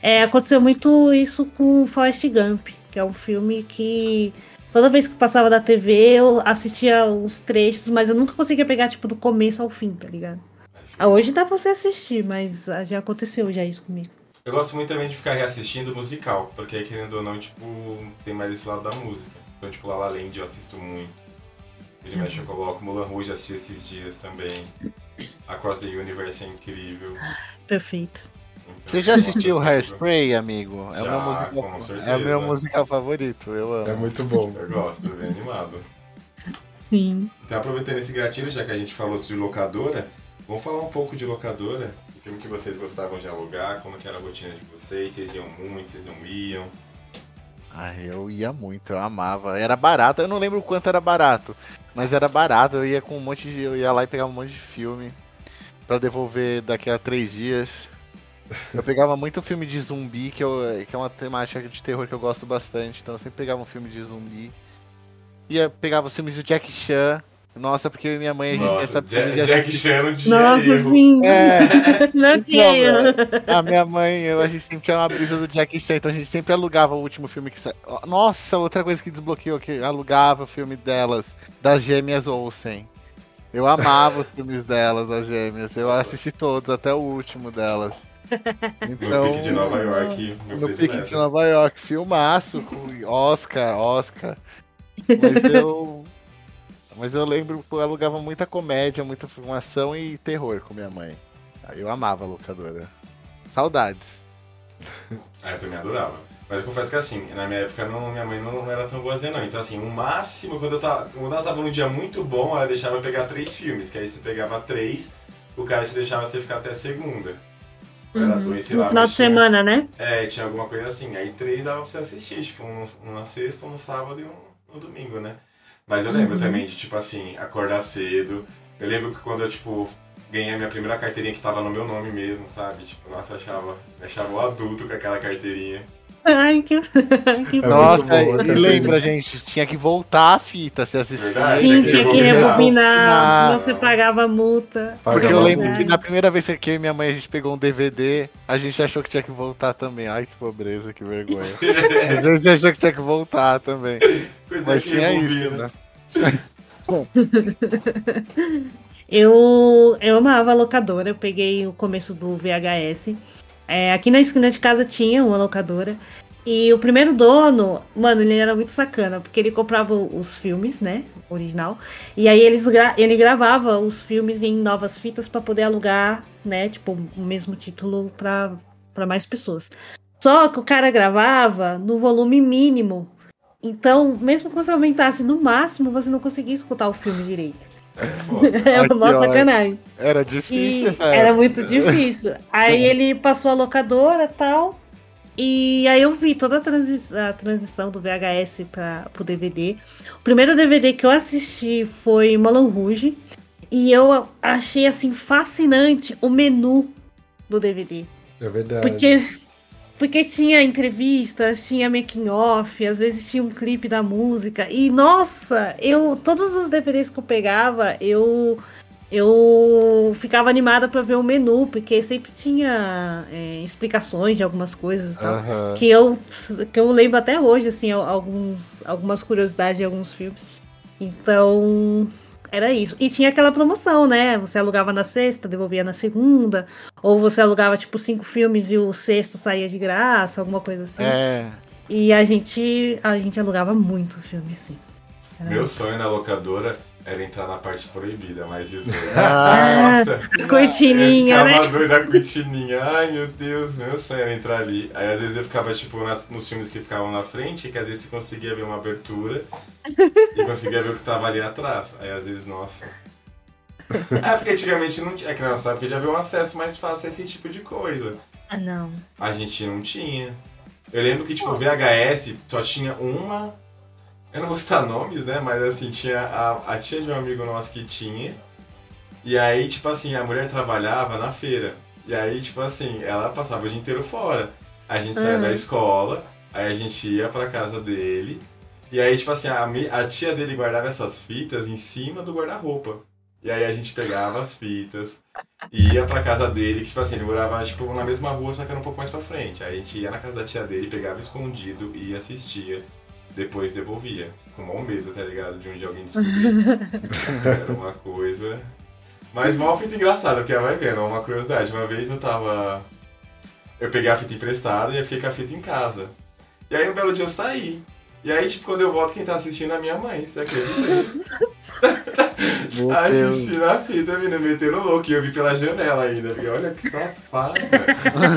É, aconteceu muito isso com Forrest Gump que é um filme que toda vez que passava da TV eu assistia os trechos, mas eu nunca conseguia pegar tipo do começo ao fim, tá ligado? Ah, hoje dá pra você assistir, mas já aconteceu já isso comigo. Eu gosto muito também de ficar reassistindo musical, porque aí querendo ou não, tipo, tem mais esse lado da música. Então, tipo, La La Land eu assisto muito. Ele mexe, eu coloco Mulan Rouge, assisti esses dias também. Across the Universe é incrível. Perfeito. Você já assistiu Hairspray, amigo? É, já, uma música, é o meu musical favorito, eu amo. É muito bom. Eu gosto, bem animado. Sim. Então, aproveitando esse gatilho, já que a gente falou sobre locadora, vamos falar um pouco de locadora. O filme que vocês gostavam de alugar, como que era a rotina de vocês, vocês iam muito, vocês não iam. Ah, eu ia muito, eu amava. Era barato, eu não lembro o quanto era barato, mas era barato. Eu ia com um monte de. Eu ia lá e pegava um monte de filme para devolver daqui a três dias. Eu pegava muito filme de zumbi, que, eu, que é uma temática de terror que eu gosto bastante. Então eu sempre pegava um filme de zumbi. Ia, pegava os filmes do Jack Chan. Nossa, porque eu e minha mãe, a gente Nossa, essa Jack, Jack Chan não tinha Nossa, erro. sim. É, Não tinha erro. a minha mãe, eu, a gente sempre tinha uma brisa do Jack Chan, então a gente sempre alugava o último filme que saiu. Nossa, outra coisa que desbloqueou, que alugava o filme delas, das gêmeas Olsen. Eu amava os filmes delas, das gêmeas. Eu assisti todos, até o último delas. No Então, pique de Nova York, no pique de Nova York, filmaço, com Oscar, Oscar. Mas eu. Mas eu lembro que eu alugava muita comédia, muita filmação e terror com minha mãe. Eu amava a locadora. Saudades. Ah, eu também adorava. Mas eu confesso que assim, na minha época não, minha mãe não, era tão boazinha não. Então assim, o máximo, quando, eu tava, quando ela tava num dia muito bom, ela deixava pegar três filmes. Que aí você pegava três, o cara te deixava você ficar até a segunda. Era Uhum. dois, sei No lá. final mas de tinha- semana, né? É, tinha alguma coisa assim. Aí três dava pra você assistir, tipo, um, na sexta, um no sábado e um no domingo, né? Mas eu lembro Uhum. também de, tipo assim, acordar cedo. Eu lembro que quando eu, tipo, ganhei a minha primeira carteirinha que tava no meu nome mesmo, sabe? Tipo, nossa, eu achava, eu achava o adulto com aquela carteirinha. Ai, que, que É bom. Nossa, boa, e lembra, gente, tinha que voltar a fita se assistir. Verdade. Sim, tinha que que rebobinar. senão você pagava multa. Porque eu Pagava lembro multa. que na primeira vez que eu e minha mãe a gente pegou um DVD, a gente achou que tinha que voltar também. Ai, que pobreza, que vergonha. a gente achou que tinha que voltar também. Coisa Mas tinha rebobina. isso, né? Eu, eu amava a locadora, eu peguei o começo do VHS. É, aqui na esquina de casa tinha uma locadora. E o primeiro dono, mano, ele era muito sacana, porque ele comprava os filmes, né? Original. E aí eles gra- ele gravava os filmes em novas fitas pra poder alugar, né? Tipo, o mesmo título pra mais pessoas. Só que o cara gravava no volume mínimo. Então, mesmo que você aumentasse no máximo, você não conseguia escutar o filme direito. É uma sacanagem. Era E difícil essa era época. muito difícil. Aí ele passou a locadora e tal. E aí eu vi toda a, transi- a transição do VHS para o DVD. O primeiro DVD que eu assisti foi Moulin Rouge. E eu achei assim fascinante o menu do DVD. É verdade. Porque, porque tinha entrevistas, tinha making off, às vezes tinha um clipe da música. E nossa, eu todos os DVDs que eu pegava, eu eu ficava animada pra ver o menu, porque sempre tinha é, explicações de algumas coisas e tal. Aham. Que eu, que eu lembro até hoje, assim, alguns, algumas curiosidades de alguns filmes. Então, era isso. E tinha aquela promoção, né? Você alugava na sexta, devolvia na segunda. Ou você alugava, tipo, cinco filmes e o sexto saía de graça, alguma coisa assim. É. E a gente, a gente alugava muito filme, assim. Era- Meu sonho na locadora era entrar na parte proibida, mais 18. Ah, Nossa. cortininha, eu né? ficava doido da cortininha. Ai, meu Deus, meu sonho era entrar ali. Aí às vezes eu ficava, tipo, nas- nos filmes que ficavam na frente, que às vezes você conseguia ver uma abertura e conseguia ver o que tava ali atrás. Aí às vezes, nossa. É, porque antigamente não tinha. É que não sabe porque já veio um acesso mais fácil a esse tipo de coisa. Ah, não. A gente não tinha. Eu lembro que, tipo, o VHS só tinha uma. Eu não vou citar nomes, né? Mas assim, tinha a, a tia de um amigo nosso que tinha. E aí, tipo assim, a mulher trabalhava na feira. E aí, tipo assim, ela passava o dia inteiro fora. A gente saía Uhum. da escola, aí a gente ia pra casa dele. E aí, tipo assim, a, a tia dele guardava essas fitas em cima do guarda-roupa. E aí a gente pegava as fitas, ia pra casa dele, que tipo assim, ele morava tipo, na mesma rua, só que era um pouco mais pra frente. Aí a gente ia na casa da tia dele, pegava escondido e assistia. Depois devolvia. Com mau medo, tá ligado? De um dia alguém descobrir. era uma coisa. Mas uma fita engraçada, porque vai vendo, uma curiosidade. Uma vez eu tava. Eu peguei a fita emprestada e eu fiquei com a fita em casa. E aí um belo dia eu saí. E aí, tipo, quando eu volto, quem tá assistindo é a minha mãe, você acredita? Meu Deus. Assistindo a fita, menina, metendo louco. E eu vi pela janela ainda. Porque olha que safada.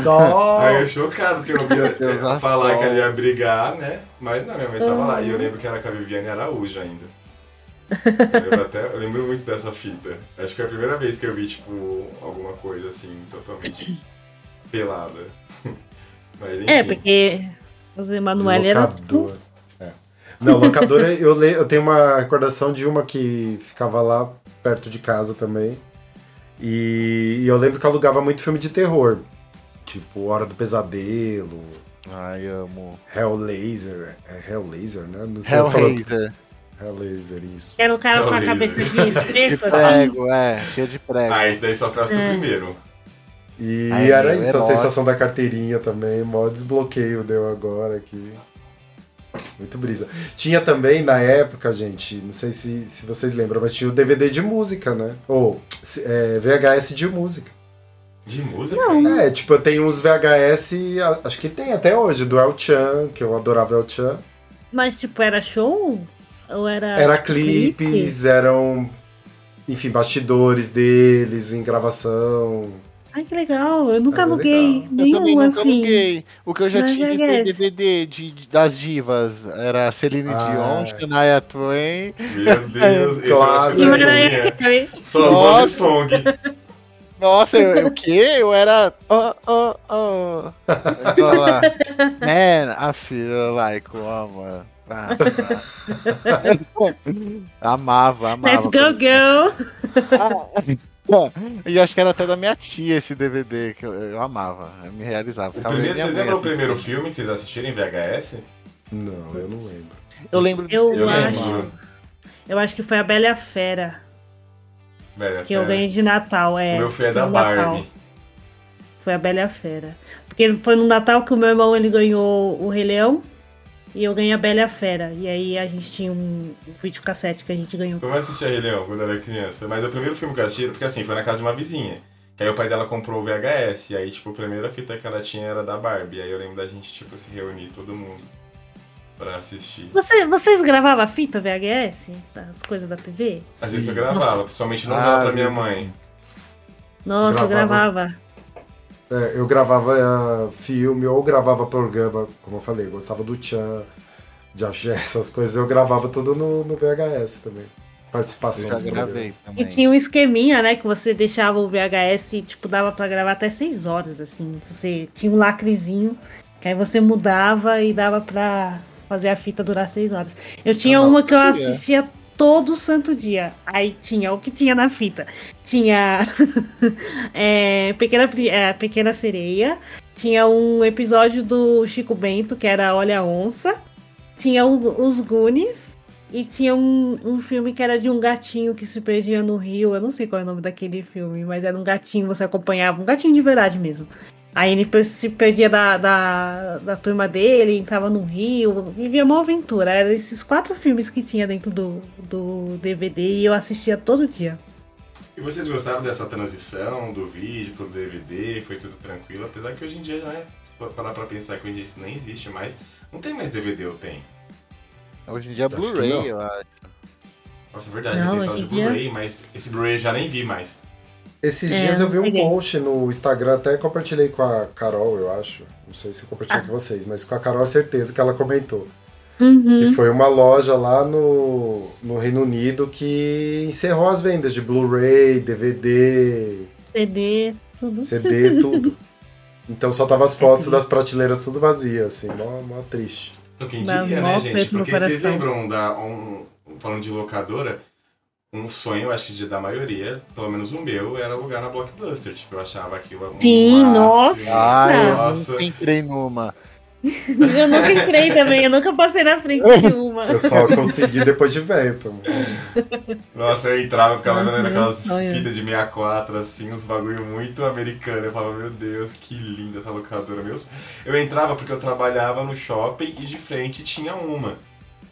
Só. Aí eu chocado, porque eu não queria falar que ela ia brigar, né? Mas não, minha mãe tava lá. E eu lembro que era com a Viviane Araújo ainda. Eu lembro, até, eu lembro muito dessa fita. Acho que foi a primeira vez que eu vi, tipo, alguma coisa assim, totalmente pelada. Mas enfim. É, porque o Zé Manuel era. É. Não, locadora, eu, le... eu tenho uma recordação de uma que ficava lá perto de casa também. E, e eu lembro que alugava muito filme de terror. Tipo, Hora do Pesadelo, Ai, amo. Hellraiser. É Hellraiser, né? Não sei, Hellraiser. Hellraiser, isso. Era o cara com a Hellraiser. cabeça de espeto, assim. Prego, é, cheio de prego. Ah, esse daí só do É. primeiro. E Aí, era isso, a herói. sensação da carteirinha também, mó desbloqueio deu agora aqui. Muito brisa. Tinha também, na época, gente, não sei se, se vocês lembram, mas tinha o DVD de música, né? Ou é, VHS de música. De música? É, tipo, eu tenho uns VHS, acho que tem até hoje, do El Chan, que eu adorava El Chan. Mas, tipo, era show? Ou era. Era clipes, eram, enfim, bastidores deles em gravação. Ai, que legal. Eu nunca Era aluguei legal. Eu também nenhum, nunca assim. aluguei. O que eu já tive é foi. DVD de, de- das divas. Era Celine Ah. Dion, Shania Twain. Meu Deus, esse eu acho que Não eu. Só Love Nossa. Song. Nossa, eu, eu- o quê? Eu era. Oh, oh, oh. Eu tô lá, Man, I feel like woman. Ah, ah. amava, amava. Let's go, girl. E acho que era até da minha tia esse DVD, que eu, eu amava. Eu me realizava. O primeiro, vocês lembram o primeiro filme que vocês assistiram em VHS? Não, eu não lembro. Eu lembro Eu Eu acho. lembro. Eu acho que foi a Bela e a Fera Velho, que eu é. ganhei de Natal. É, O meu foi da no Natal. Barbie. Foi a Bela e a Fera. Porque foi no Natal que o meu irmão ele ganhou o Rei Leão e eu ganhei a Bela e a Fera. E aí a gente tinha um videocassete que a gente ganhou. Eu assisti a Rei Leão quando eu era criança, mas o primeiro filme que eu assisti, porque assim, foi na casa de uma vizinha. Que aí o pai dela comprou o VHS, e aí, tipo, a primeira fita que ela tinha era da Barbie. Aí eu lembro da gente, tipo, se reunir todo mundo pra assistir. Você, vocês gravavam a fita VHS? Das coisas da TV? Às vezes eu gravava, Nossa. principalmente novela Ah, pra minha sim. mãe. Nossa, eu Gravava. É, eu gravava ah, filme ou gravava programa, como eu falei, eu gostava do Chan, de axé, essas coisas, eu gravava tudo no, no VHS também. Participação Eu já gravei E também. tinha um esqueminha, né? Que você deixava o VHS e, tipo, dava pra gravar até 6 horas, assim. Você tinha um lacrezinho, que aí você mudava e dava pra fazer a fita durar 6 horas. Eu tinha Ah, uma que eu é. assistia todo santo dia. Aí tinha o que tinha na fita. Tinha é, Pequena, é, Pequena Sereia. Tinha um episódio do Chico Bento, que era Olha a Onça. Tinha o- os Goonies. E tinha um, um filme que era de um gatinho que se perdia no rio. Eu não sei qual é o nome daquele filme, mas era um gatinho, você acompanhava, um gatinho de verdade mesmo. Aí ele se perdia da, da, da turma dele, entrava no rio, vivia uma aventura. Eram esses quatro filmes que tinha dentro do, do DVD e eu assistia todo dia. E vocês gostaram dessa transição do vídeo pro DVD? Foi tudo tranquilo? Apesar que hoje em dia, né? Se for parar pra pensar que hoje isso nem existe mais. Não tem mais DVD, eu tenho. Hoje em dia é Blu-ray, eu acho. Nossa, é verdade, Não, tem tal de em dia- Blu-ray, mas esse Blu-ray eu já nem vi mais. Esses É, dias eu vi um peguei. post no Instagram, até compartilhei com a Carol, eu acho. Não sei se eu compartilhei Ah. com vocês, mas com a Carol é certeza que ela comentou. Uhum. Que foi uma loja lá no, no Reino Unido que encerrou as vendas de Blu-ray, DVD, CD, tudo. CD, tudo. Então só tava as fotos das prateleiras tudo vazias, assim, mó, mó triste. Então quem diria, né, gente? Porque vocês lembram da. Um, falando de locadora, um sonho, acho que de- da maioria, pelo menos o meu, era alugar na Blockbuster. Tipo, eu achava aquilo um Sim, nossa! Eu Nossa. nunca entrei numa. Eu nunca entrei também, eu nunca passei na frente de uma. Eu só consegui depois de velho, pô. Nossa, eu entrava, ficava meu aquelas fitas de 64, assim, uns bagulho muito americano. Eu falava, meu Deus, que linda essa locadora. Meu... sonho. Eu entrava porque eu trabalhava no shopping e de frente tinha uma.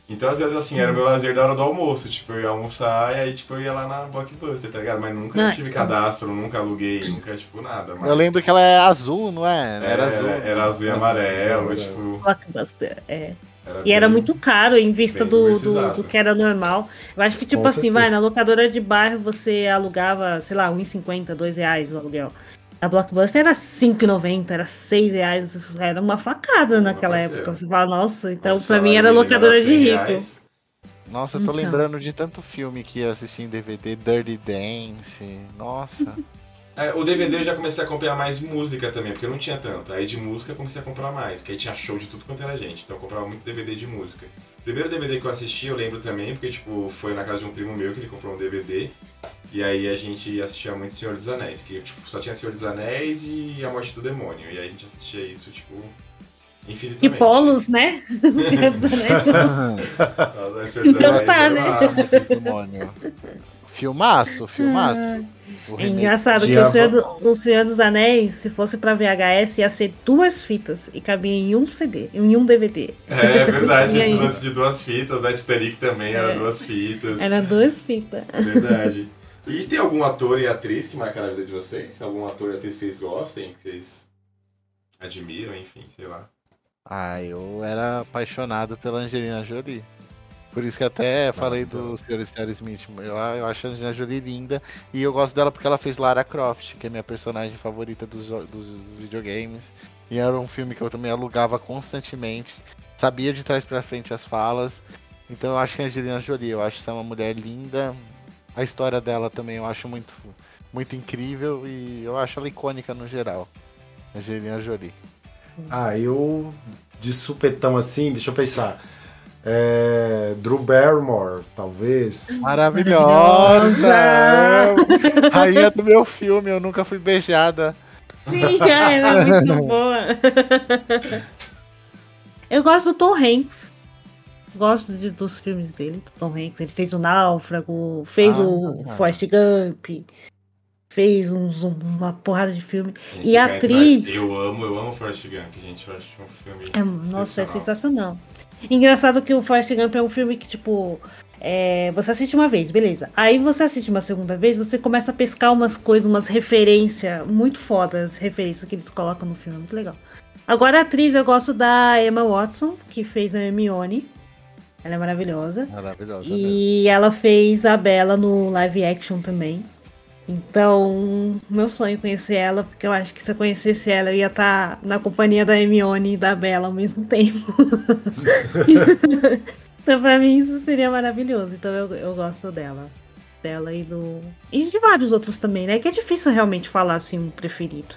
Então, às vezes, assim, era o meu lazer da hora do almoço. Tipo, eu ia almoçar e aí, tipo, eu ia lá na Blockbuster, tá ligado? Mas nunca Ah, tive cadastro, nunca aluguei, nunca, tipo, nada. Mas... Eu lembro que ela é azul, não é? Era, Era azul. era, azul e amarelo, Azul, tipo... Blockbuster, é. Era E era bem- muito caro em vista do, do, do que era normal. Eu acho que, tipo Com assim, certeza. vai, na locadora de bairro você alugava, sei lá, R$1,50, 2 reais o aluguel. A Blockbuster era R$5,90, era 6 reais. Era uma facada naquela parceiro. época. Você fala, nossa, então o pra mim era locadora de 100 rico. reais. Nossa, eu tô Então. lembrando de tanto filme que ia assistir em DVD, Dirty Dance. Nossa. É, o DVD eu já comecei a acompanhar mais música também, porque eu não tinha tanto. Aí de música eu comecei a comprar mais, porque aí tinha show de tudo quanto era gente. Então eu comprava muito DVD de música. O primeiro DVD que eu assisti, eu lembro também, porque tipo, foi na casa de um primo meu que ele comprou um DVD. E aí a gente assistia muito Senhor dos Anéis, que tipo, só tinha Senhor dos Anéis e A Morte do Demônio. E aí a gente assistia isso, tipo, E Infinitamente. polos, né? Senhor dos Anéis. Nossa, Senhor dos Então tá, né? Demônio. Filmaço, filmaço. O É engraçado que o Senhor, do- o Senhor dos Anéis, se fosse pra VHS, ia ser duas fitas e cabia em um CD, em um DVD. É verdade, E esse lance de duas fitas, né? Titanic também era É. duas fitas. Era duas fitas. Verdade. E tem algum ator e atriz que marcaram a vida de vocês? Algum ator e atriz que vocês gostem, que vocês admiram, enfim, sei lá. Ah, eu era apaixonado pela Angelina Jolie. Por isso que até falei então. do Sr. Sr. Smith. Eu, eu acho a Angelina Jolie linda. E eu gosto dela porque ela fez Lara Croft, que é minha personagem favorita dos, dos videogames. E era um filme que eu também alugava constantemente. Sabia de trás pra frente as falas. Então eu acho que a Angelina Jolie, eu acho que ela é uma mulher linda. A história dela também eu acho muito, muito incrível. E eu acho ela icônica no geral. Angelina Jolie. Ah, eu de supetão assim, deixa eu pensar. É, Drew Barrymore, talvez. Maravilhosa! Eu- Rainha do meu filme, eu nunca fui beijada. Sim, ela é muito boa. Eu gosto do Tom Hanks. Gosto de- dos filmes dele, do Tom Hanks. Ele fez o Náufrago, fez Ah. o Forrest Gump, fez uns- um- uma porrada de filme. Gente, E a atriz- Eu amo, eu amo Forrest Gump, gente. Eu acho um filme. É, nossa, é sensacional. Engraçado que o Forrest Gump é um filme que, tipo, é, você assiste uma vez, beleza. Aí você assiste uma segunda vez, você começa a pescar umas coisas, umas referências muito fodas, referências que eles colocam no filme, é muito legal. Agora a atriz, eu gosto da Emma Watson, que fez a Hermione. Ela é maravilhosa. Maravilhosa. mesmo. E ela fez a Bella no live action também. Então, meu sonho é conhecer ela, porque eu acho que se eu conhecesse ela, eu ia estar na companhia da Hermione e da Bella ao mesmo tempo. então, pra mim, isso seria maravilhoso. Então, eu, eu gosto dela. Dela e do. E de vários outros também, né? Que é difícil realmente falar assim um preferido.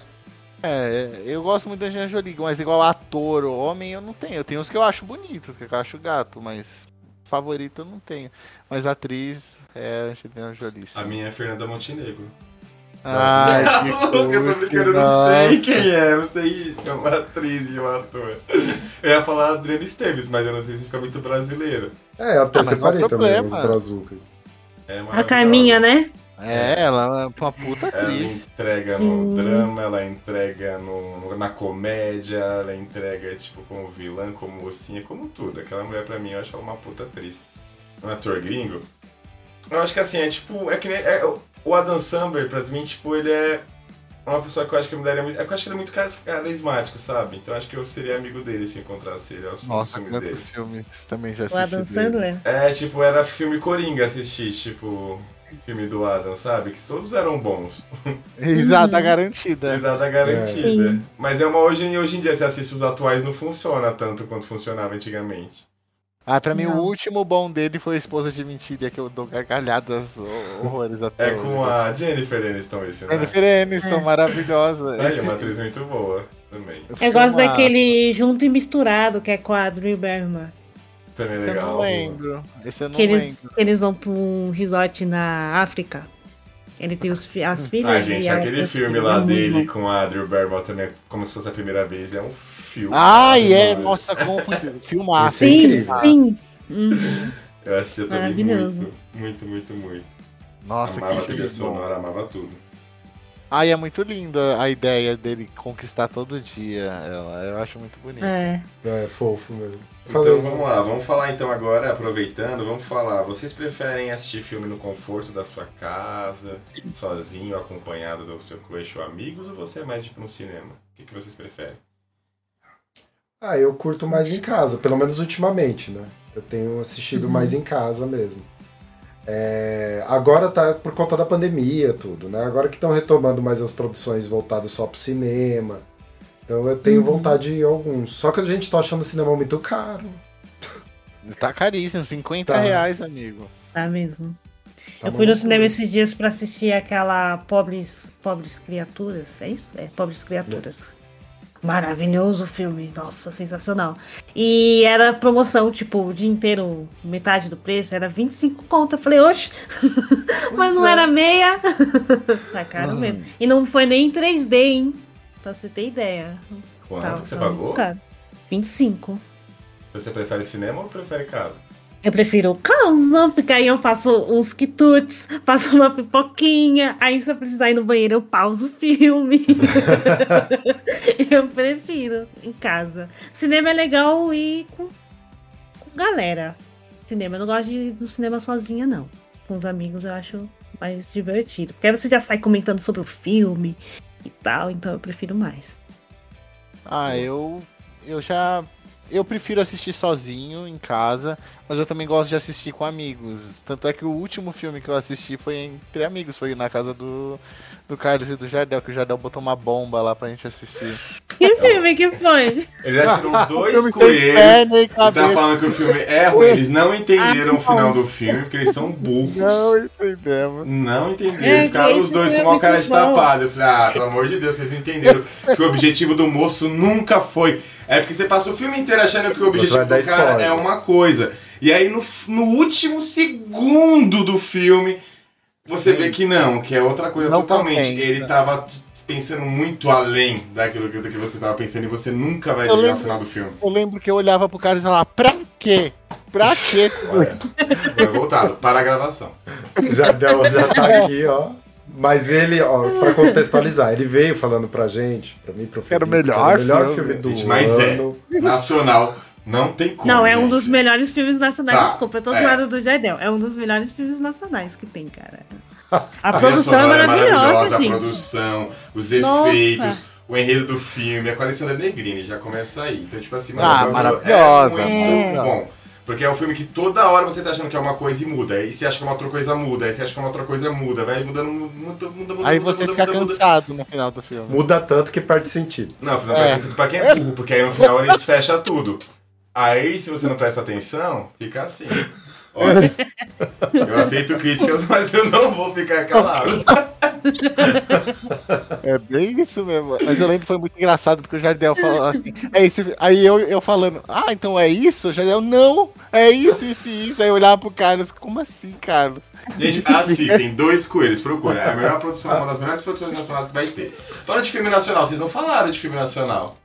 É, eu gosto muito da Angelina Jolie, mas igual ator ou homem eu não tenho. Eu tenho uns que eu acho bonitos, que eu acho gato, mas favorito eu não tenho. Mas atriz é a Angelina Jolie. sim. A minha é Fernanda Montenegro. Ai, que eu tô brincando, eu não sei quem é, não sei se é uma atriz e um ator. Eu ia falar Adriano Esteves, mas eu não sei se fica muito brasileiro. É, eu até Ah, separei também os Brazuca. É A. Carminha, né? É, ela é uma puta Ela atriz. entrega Sim. no drama, ela entrega no, na comédia, ela entrega, tipo, como vilã, como mocinha, como tudo. Aquela mulher, pra mim, eu acho ela uma puta atriz. Um ator gringo. Eu acho que, assim, é tipo... É que nem... é- o Adam Sandler, pra mim, tipo, ele é uma pessoa que eu acho que me daria muito... É que eu acho que ele é muito caris- carismático, sabe? Então eu acho que eu seria amigo dele se eu encontrasse ele aos Nossa, filmes dele. filmes também já O assisti Adam dele. Sandler. É, tipo, era filme Coringa assistir, tipo... Filme do Adam, sabe? Que todos eram bons. Risada garantida. Risada garantida. Sim. Mas é uma hoje, hoje em dia, se assiste os atuais, não funciona tanto quanto funcionava antigamente. Ah, pra mim Não. o último bom dele foi Esposa de Mentira, que eu dou gargalhadas ho- horrores até É hoje. com a Jennifer Aniston esse, né? Jennifer Aniston, É. maravilhosa. É, Esse- é uma atriz muito boa também. Eu filme gosto daquele junto e misturado, que é com a Drew Barrymore. Também é Esse eu legal. não lembro. Esse eu não que eles, lembro. que eles vão pra um resort na África. Ele tem os, as filhas. Ah, gente, e aquele filme lá É dele com a Drew Barrymore também, como se fosse a primeira vez, é um filme. Ai, é, Nossa, nossa, como. Esse é Sim, sim. Uhum. Eu assistia também muito, muito, muito, muito. Nossa, amava a que trilha filme bom. sonora, amava tudo. Ai, é muito linda a ideia dele conquistar todo dia. Ela, eu acho muito bonito. É. É, fofo mesmo. Então Falei- vamos lá, vamos falar então agora, aproveitando, vamos falar. Vocês preferem assistir filme no conforto da sua casa, sozinho, acompanhado do seu crush ou amigos, ou você é mais tipo no cinema? O que, que vocês preferem? Ah, eu curto mais em casa, pelo menos ultimamente, né? Eu tenho assistido Uhum. mais em casa mesmo. É, agora tá por conta da pandemia, tudo, né? Agora que estão retomando mais as produções voltadas só pro cinema. Então eu tenho Uhum. vontade de alguns. Só que a gente tá achando o cinema muito caro. Tá caríssimo, 50 Tá. reais, amigo. Tá mesmo. Tá eu fui no cinema esses dias pra assistir aquela Pobres, Pobres Criaturas. É isso? É, Pobres Criaturas. Maravilhoso o filme. Nossa, sensacional. E era promoção, tipo, o dia inteiro, metade do preço, era 25 conto. Eu falei, oxe, mas não é. era meia. tá caro Hum. mesmo. E não foi nem em 3D, hein? Pra você ter ideia. Quanto Tá- que você tá muito pagou? caro. 25. Você prefere cinema ou prefere casa? Eu prefiro casa, porque aí eu faço uns quitutes, faço uma pipoquinha, aí se eu precisar ir no banheiro eu pauso o filme. eu prefiro em casa. Cinema é legal ir com, com galera. Cinema, eu não gosto de ir no cinema sozinha, não. Com os amigos eu acho mais divertido. Porque aí você já sai comentando sobre o filme e tal, então eu prefiro mais. Ah, eu. Eu já. Eu prefiro assistir sozinho em casa, mas eu também gosto de assistir com amigos. Tanto é que o último filme que eu assisti foi entre amigos, foi na casa do, do Carlos e do Jardel, que o Jardel botou uma bomba lá pra gente assistir. Que filme que foi? Eles assistiram dois coelhos e tá falando que o filme é ruim. Eles não entenderam Ah, o final do filme, porque eles são burros. Não entendemos. Não entenderam, ficaram os dois com uma é cara de tapado. Eu falei, ah, pelo amor de Deus, vocês entenderam que o objetivo do moço nunca foi. É porque você passa o filme inteiro achando que o objetivo do cara é uma coisa. E aí no, no último segundo do filme, você vê que não, que é outra coisa Não totalmente. compensa. Ele tava pensando muito além daquilo que, do que você tava pensando e você nunca vai ao lembro- final do filme. Eu lembro que eu olhava pro Carlos e falava, pra quê? Pra quê? foi voltado para a gravação. Já, deu, já tá aqui, ó. Mas ele, ó, pra contextualizar, ele veio falando pra gente, pra mim, pro Era o melhor era o melhor filme. filme do Gente, mas é. ano. Nacional, não tem como. Não, é um gente. dos melhores filmes nacionais. Tá, Desculpa, eu tô do é. lado do Jardel. É um dos melhores filmes nacionais que tem, cara. A, A produção é sonora maravilhosa, a gente. produção, os Nossa. efeitos, o enredo do filme, a com a Alessandra Negrini já começa aí. Então, tipo assim, Ah, mano, maravilhosa, É muito é. bom. Porque é um filme que toda hora você tá achando que é uma coisa e muda. Aí você acha que é uma outra coisa muda. Aí você acha que é uma outra coisa muda. Vai mudando, muda, muda, muda. Aí muda, você muda, fica muda, muda. cansado no final do filme. Muda tanto que perde sentido. Não, afinal, É. é. pra quem é burro, porque aí no final eles fecham tudo. Aí, se você não presta atenção, fica assim. Olha, eu aceito críticas, mas eu não vou ficar calado. É bem isso mesmo. Mas eu lembro que foi muito engraçado, porque o Jardel falou assim, é isso. Aí eu, eu falando, ah, então é isso? O Jardel, não, é isso, isso e isso. Aí eu olhava pro Carlos, como assim, Carlos? Gente, assistem Dois Coelhos, procura. É a melhor produção, uma das melhores produções nacionais que vai ter. Fala de filme nacional, vocês não falaram de filme nacional.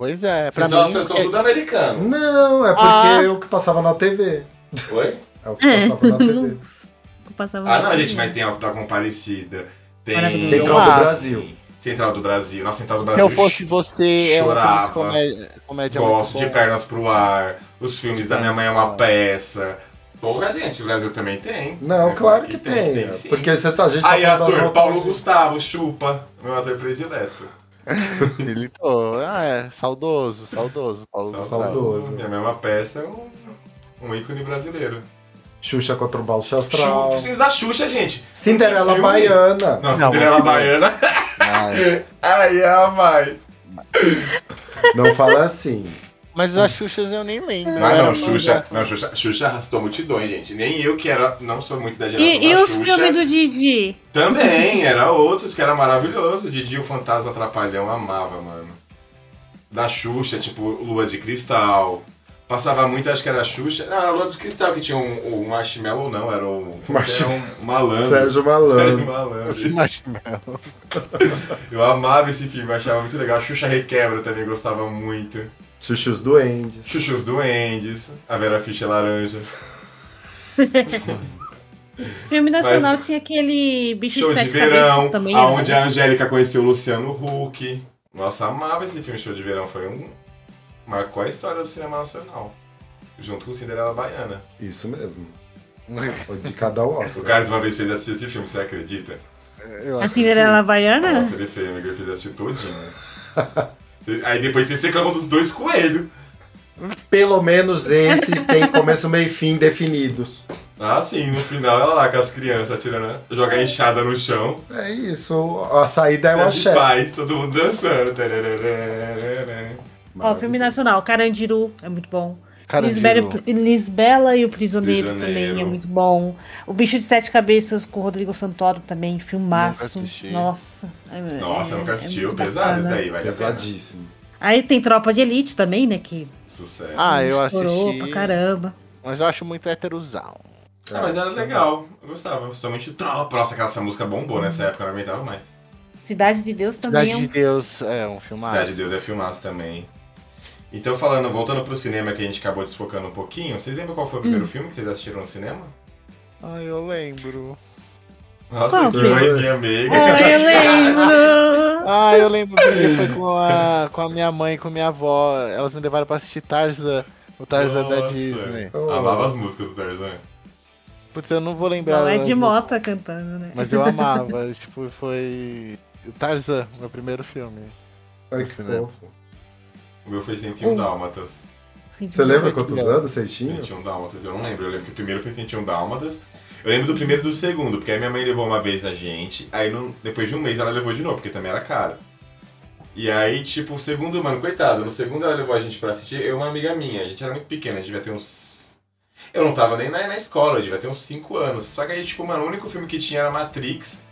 Pois é, pra Vocês, mim. só, vocês são tudo americano. Não, é porque Ah. é o que passava na TV. Oi? É o que passava na TV. Eu passava Ah, não, na gente, TV. mas tem Alto da Comparecida. Tem. Maravilhoso. Central Ah, do Brasil. Central do Brasil. Nossa, Central do Se Brasil. eu fosse você, é um filme de chorava. comédia, comédia Gosto de. Pernas pro Ar. Os filmes da Minha Mãe é uma peça. Porra, gente, o Brasil também tem. Não, É, claro que tem. tem sim. porque você tá, a gente tá Aí, ator, notas- Paulo Gustavo, chupa. Meu ator predileto. Militou. Ah, é, saudoso, saudoso. Paulo. Saudoso. Minha Mãe é uma peça é um, um ícone brasileiro. Xuxa contra o Chu- Astral. Filmes da Xuxa, gente. Cinderela Filme- Baiana. Não, Não, Cinderela bom. Baiana. Ah, é. Aí é a mais. Não fala assim. Mas as Xuxas eu nem lembro. Não, Era não, uma- Xuxa, não, Xuxa, Xuxa arrastou multidões, gente. Nem eu que era, não sou muito da geração E, e da os Xuxa. filmes do Didi? Também, era outros que era maravilhoso. Didi o Fantasma Atrapalhão amava, mano. Da Xuxa, tipo Lua de Cristal. Passava muito, acho que era a Xuxa. Não, era Lua de Cristal que tinha um, um marshmallow, não, era o. Marshmallow. Era um malandro. Sérgio Malandro. Sérgio Malandro. Esse marshmallow. Eu amava esse filme, eu achava muito legal. A Xuxa Requebra também gostava muito. Xuxa os Duendes. Os Duendes, a Vera Fischer Laranja. Filme nacional Mas- tinha aquele bicho Show de de verão, também. né? aonde a Angélica conheceu o Luciano Huck. Nossa, amava esse filme Show de Verão, foi um. Marcou a história do cinema nacional. Junto com Cinderela Baiana. Isso mesmo. O de cada O Oscar. Carlos uma vez fez assistir esse filme, você acredita? Eu A Cinderela Baiana? Nossa, ele fez, ele fez assistir todinho. Aí depois vocês reclamam dos dois coelhos. Pelo menos esse tem começo, meio e fim definidos. Ah, sim, no final ela lá com as crianças atirando, joga a enxada no chão. É isso. A saída é o de axé. paz, todo mundo dançando. Ó, filme nacional, Carandiru, é muito bom. Carandiru. Lisbela, Lisbela e o Prisioneiro, Prisioneiro. também é muito bom. O Bicho de Sete Cabeças com o Rodrigo Santoro também, filmaço. Assisti. Nossa. é- Nossa, é- nunca é assistiu. muito Pesado isso daí, pena. Pesadíssimo. Aí tem Tropa de Elite também, né? Que Sucesso. Ah, eu assisti. pra caramba. Mas eu acho muito heterosal. Ah, mas era isso legal. Eu gostava. Principalmente Tropa. Nossa, aquela essa música bombou nessa época, eu não aguentava mais. Cidade de Deus também Cidade é de um... Deus é um filme. Cidade de Deus é filmaço também. Então, falando, voltando pro cinema que a gente acabou desfocando um pouquinho, vocês lembram qual foi o primeiro filme que vocês assistiram no cinema? Ai, eu lembro. Nossa, Qual que foi? mãezinha meiga. Ai, eu lembro! Ah, eu lembro porque foi com a, com a minha mãe e com a minha avó. Elas me levaram pra assistir Tarzan. O Tarzan da Nossa. Disney. Oh. Amava as músicas do Tarzan. Putz, eu não vou lembrar. Não, é de músicas, Mota cantando, né? Mas eu amava. tipo, foi. O Tarzan, meu primeiro filme. Ai, que Cinema. fofo. O meu foi 101 Um. Dálmatas. Você lembra quantos anos vocês tinham? 101 Dálmatas, eu não lembro. Eu lembro que o primeiro foi 101 Dálmatas. Eu lembro do primeiro e do segundo, porque aí minha mãe levou uma vez a gente, aí no- depois de um mês ela levou de novo, porque também era caro. E aí, tipo, o segundo, mano, coitado, no segundo ela levou a gente pra assistir, eu e uma amiga minha, a gente era muito pequena, a gente devia ter uns. Eu não tava nem na, na escola, eu devia ter uns 5 anos. Só que aí, tipo, mano, o único filme que tinha era Matrix.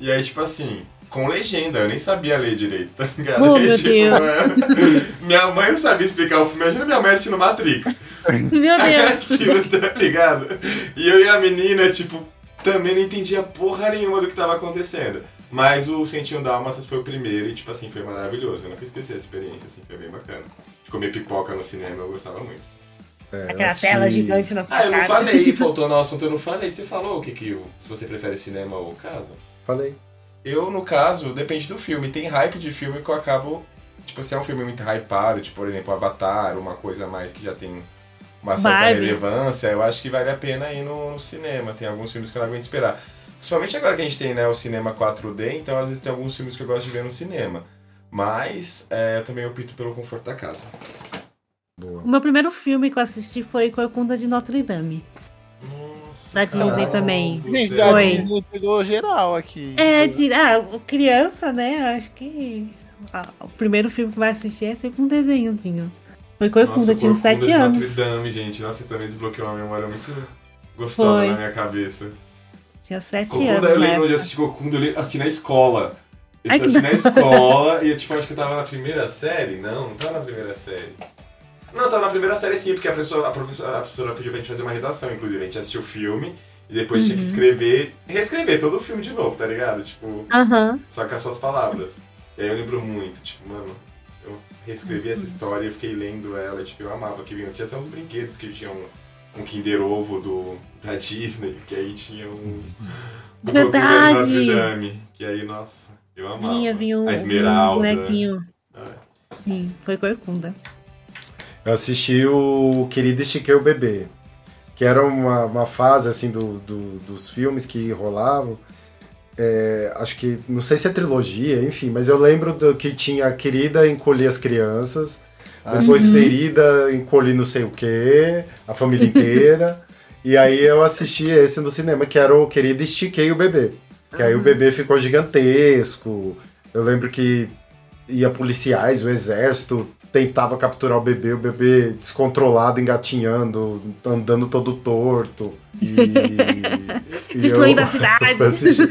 E aí, tipo assim, com legenda, eu nem sabia ler direito, tá ligado? Oh, meu tipo, Deus. mano, minha mãe não sabia explicar o filme. Imagina minha mãe assistindo Matrix. Meu Deus! tipo, tá ligado? E eu e a menina, tipo, também não entendia porra nenhuma do que tava acontecendo. Mas o 101 Dálmatas foi o primeiro e, tipo assim, foi maravilhoso. Eu nunca esqueci essa experiência, assim, foi bem bacana. De comer pipoca no cinema, eu gostava muito. É, Aquela assisti- tela gigante na sua Ah, eu não cara. falei, faltou no assunto, eu não falei. Você falou o que que, se você prefere cinema ou casa? Falei. Eu, no caso, depende do filme. Tem hype de filme que eu acabo. Tipo, se é um filme muito hypado, tipo, por exemplo, Avatar, uma coisa mais que já tem uma certa Vibe. relevância, eu acho que vale a pena ir no, no cinema. Tem alguns filmes que eu não aguento esperar. Principalmente agora que a gente tem né, o cinema 4D, então às vezes tem alguns filmes que eu gosto de ver no cinema. Mas é, eu também opto pelo conforto da casa. Boa. O meu primeiro filme que eu assisti foi Corcunda de Notre Dame. Da Disney caralho também. do Gente, céu. a Foi. Disney pegou geral aqui. É, de, ah, criança, né? Acho que ah, o primeiro filme que vai assistir é sempre um desenhozinho. Foi Corcunda, Nossa, tinha uns Corcunda 7 de anos. Notre Dame, gente. Nossa, também desbloqueou uma memória muito gostosa Foi. na minha cabeça. Tinha 7 Corcunda, anos. eu na lembro de assistir Corcunda, eu assisti na escola. Eu assisti na da escola e eu tipo, acho que eu tava na primeira série. Não, não tava na primeira série. Não, tava na primeira série sim, porque a, pessoa, a, professora, a professora pediu pra gente fazer uma redação, inclusive. A gente assistiu o filme e depois tinha que Uhum. escrever, reescrever todo o filme de novo, tá ligado? Tipo, Aham. só com as suas palavras. E aí eu lembro muito, tipo, mano, eu reescrevi essa história e fiquei lendo ela, tipo, eu amava que vinha. Tinha até uns brinquedos que tinham um Kinder Ovo do, da Disney, que aí tinha um. Verdade. Notre Dame, que aí, nossa, eu amava. Vinha, vinha um, A um Esmeralda. bonequinho. É. Sim, foi Corcunda. Eu assisti o Querido Estiquei o Bebê, que era uma, uma fase assim do, do- dos filmes que rolavam. É, acho que, não sei se é trilogia, enfim, mas eu lembro do que tinha Querida Encolher as Crianças, depois Uhum. Querida Encolher não sei o quê, a família inteira. e aí eu assisti esse no cinema, que era o Querida Estiquei o Bebê. Que aí o bebê ficou gigantesco. Eu lembro que ia policiais, o exército tentava capturar o bebê, o bebê descontrolado, engatinhando, andando todo torto. E, e Destruindo eu- a cidade. eu assisti.